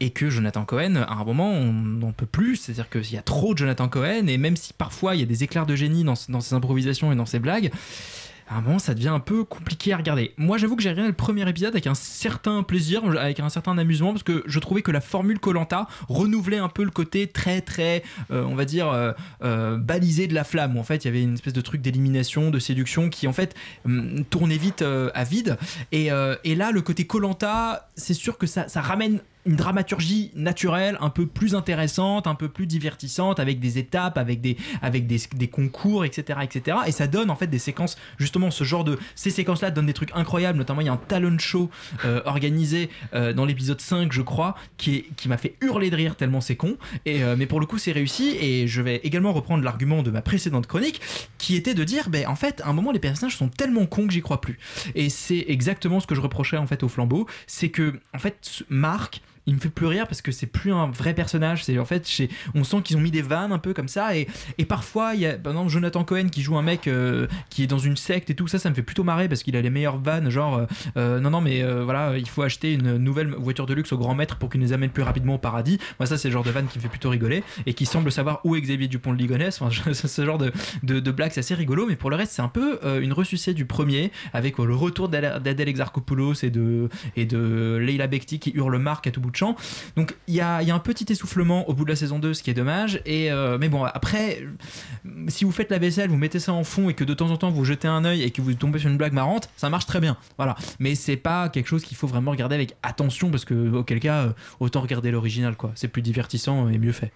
et que Jonathan Cohen à un moment on n'en peut plus. C'est à dire qu'il y a trop de Jonathan Cohen et même si parfois il y a des éclairs de génie dans, dans ses improvisations et dans ses blagues à un moment ça devient un peu compliqué à regarder. Moi j'avoue que j'ai regardé le premier épisode avec un certain plaisir, avec un certain amusement, parce que je trouvais que la formule Colanta renouvelait un peu le côté très très, euh, on va dire, euh, euh, balisé de la flamme, où en fait il y avait une espèce de truc d'élimination, de séduction qui en fait hum, tournait vite à vide. Et, là le côté Colanta, c'est sûr que ça ramène une dramaturgie naturelle un peu plus intéressante, un peu plus divertissante, avec des étapes, avec des, avec des, concours, etc., etc. Et ça donne en fait des séquences, justement, ce genre de. Ces séquences-là donnent des trucs incroyables, notamment il y a un talent show euh, organisé euh, dans l'épisode 5, je crois, qui, qui m'a fait hurler de rire tellement c'est con. Et, euh, mais pour le coup, c'est réussi. Et je vais également reprendre l'argument de ma précédente chronique, qui était de dire, ben, en fait, à un moment, les personnages sont tellement cons que j'y crois plus. Et c'est exactement ce que je reprochais en fait au flambeau, c'est que, en fait, Marc il me fait plus rire parce que c'est plus un vrai personnage. C'est en fait, on sent qu'ils ont mis des vannes un peu comme ça. Et, parfois, il y a par exemple Jonathan Cohen qui joue un mec euh, qui est dans une secte et tout ça, ça me fait plutôt marrer parce qu'il a les meilleures vannes. Genre, euh, euh, non, non, mais voilà, il faut acheter une nouvelle voiture de luxe au grand maître pour qu'il nous amène plus rapidement au paradis. Moi, ça, c'est le genre de vanne qui me fait plutôt rigoler et qui semble savoir où est Xavier Dupont de Ligonnès. Ce genre de, de, blague, c'est assez rigolo. Mais pour le reste, c'est un peu une ressucée du premier avec le retour d'Adèle Exarchopoulos et de, et de Leila Bekti qui hurle Marc à tout bout champ. Donc il y a, un petit essoufflement au bout de la saison 2, ce qui est dommage. Et, euh, mais bon, après, si vous faites la vaisselle, vous mettez ça en fond et que de temps en temps vous jetez un œil et que vous tombez sur une blague marrante, ça marche très bien. Voilà. Mais c'est pas quelque chose qu'il faut vraiment regarder avec attention parce que, auquel cas, euh, autant regarder l'original, quoi. C'est plus divertissant et mieux fait.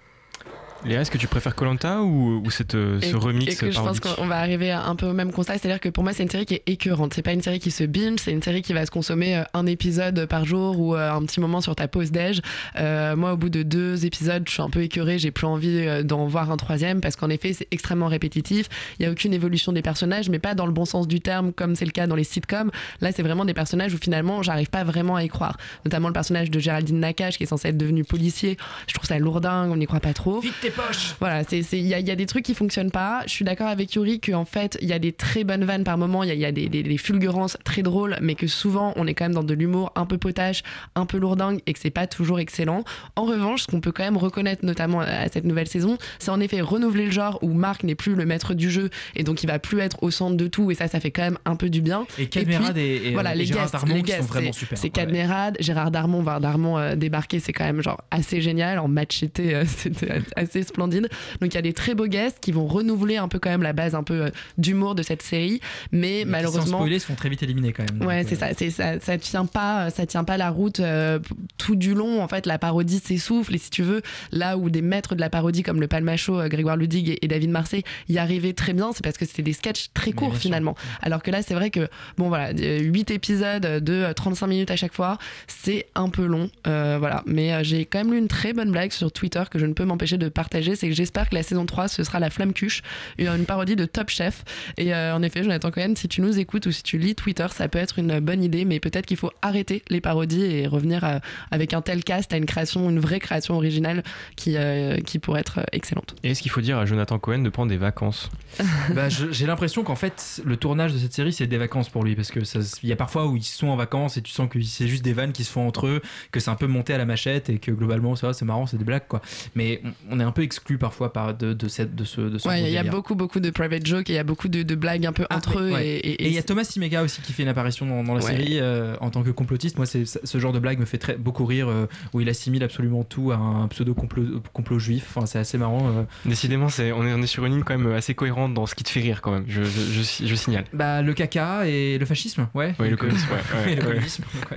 Léa, est-ce que tu préfères Colanta ou, ou cette, euh, ce Et- remix et que je pense qu'on va arriver un peu au même constat, c'est-à-dire que pour moi c'est une série qui est écœurante. C'est pas une série qui se binge, c'est une série qui va se consommer euh, un épisode par jour ou euh, un petit moment sur ta pause déj. Euh, moi, au bout de deux épisodes, je suis un peu écœurée, j'ai plus envie d'en voir un troisième parce qu'en effet c'est extrêmement répétitif. Il y a aucune évolution des personnages, mais pas dans le bon sens du terme comme c'est le cas dans les sitcoms. Là, c'est vraiment des personnages où finalement j'arrive pas vraiment à y croire. Notamment le personnage de Géraldine Nakache qui est censé être devenu policier. Je trouve ça lourdingue, on n'y croit pas trop. Vite poches Voilà, c'est c'est- il y, a- y a des trucs qui fonctionnent pas. Je suis d'accord avec Yuri qu'en fait, il y a des très bonnes vannes par moment, il y a, y a des, des- des fulgurances très drôles, mais que souvent, on est quand même dans de l'humour un peu potache, un peu lourdingue, et que c'est pas toujours excellent. En revanche, ce qu'on peut quand même reconnaître, notamment à cette nouvelle saison, c'est en effet renouveler le genre où Marc n'est plus le maître du jeu, et donc il va plus être au centre de tout, et ça, ça fait quand même un peu du bien. Et Cadmerade puis, et- et, voilà, les et Gérard guests, Darmon les qui sont vraiment super, C'est. Cadmerade, Gérard Darmon, voir Darmon euh, débarquer, c'est quand même genre assez génial, en macheté, euh, c'était assez splendide. Donc il y a des très beaux guests qui vont renouveler un peu quand même la base un peu euh, d'humour de cette série, mais, Mais qui, Sans malheureusement. spoiler, se font très vite éliminer quand même. Ouais, c'est euh, ça, c'est ça, ça tient pas, ça tient pas la route euh, tout du long. En fait, la parodie s'essouffle et si tu veux, là où des maîtres de la parodie comme le Palmacho, Grégoire Ludig et, et David Marseille y arrivaient très bien, c'est parce que c'était des sketchs très courts sûr. finalement. Alors que là, c'est vrai que bon voilà, 8 épisodes de euh, 35 minutes à chaque fois, c'est un peu long, euh, voilà. Mais j'ai quand même lu une très bonne blague sur Twitter que je ne peux m'empêcher de partager, c'est que j'espère que la saison 3 ce sera la flamme cuche, une, parodie de Top Chef. Et euh, en effet, Jonathan Cohen, si tu nous écoutes ou si tu lis Twitter, ça peut être une bonne idée, mais peut-être qu'il faut arrêter les parodies et revenir à- avec un tel cast à une création, une vraie création originale qui, euh, qui pourrait être euh, excellente. Et est-ce qu'il faut dire à Jonathan Cohen de prendre des vacances? Bah, je- j'ai l'impression qu'en fait, le tournage de cette série, c'est des vacances pour lui. Parce que il y a parfois où ils sont en vacances et tu sens que c'est juste des vannes qui se font entre eux, que c'est un peu monté à la machette et que globalement, c'est marrant, c'est des blagues, quoi. Mais on- on est un peu exclu parfois par de, de, cette, de ce. De ce Ouais, il y a beaucoup, beaucoup de private jokes et il y a beaucoup de, de blagues un peu entre eux. Ah, Ouais. Et, il y a Thomas Simega aussi qui fait une apparition dans, dans la Ouais. série euh, en tant que complotiste. Moi, c'est ce genre de blague me fait très, beaucoup rire euh, où il assimile absolument tout à un pseudo complot, complot juif. Enfin, c'est assez marrant. euh. Décidément, c'est, on, est, on est sur une ligne quand même assez cohérente dans ce qui te fait rire quand même, je, je, je- je signale. Bah, le caca et le fascisme, ouais. Oui, le communisme, ouais, ouais, et le ouais. communisme, ouais.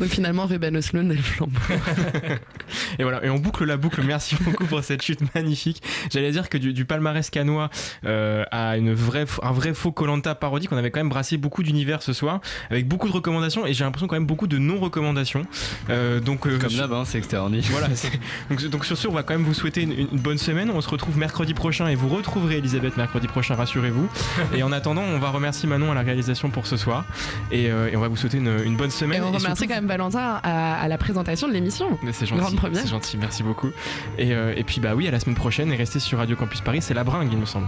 Donc finalement, Ruben Östlund et le flambeau. Et voilà, et on boucle la boucle. Merci beaucoup pour cette chute magnifique. J'allais dire que du, du palmarès canois euh, à une vraie, un vrai faux Colanta parodique, on avait quand même brassé beaucoup d'univers ce soir, avec beaucoup de recommandations et j'ai l'impression quand même beaucoup de non-recommandations. Euh, donc, euh, Comme sur- d'hab, hein, c'est externe. voilà, donc, donc sur ce, on va quand même vous souhaiter une, une bonne semaine. On se retrouve mercredi prochain et vous retrouverez Elisabeth mercredi prochain, rassurez-vous. Et en attendant, on va remercier Manon à la réalisation pour ce soir et, euh, et on va vous souhaiter une, une bonne semaine. Et on remercie surtout- quand même Valentin à, à la présentation de l'émission. C'est Grande gentil, première. c'est gentil, merci beaucoup. Et, euh, et puis oui, à la semaine prochaine et restez sur Radio Campus Paris, c'est la bringue, il me semble.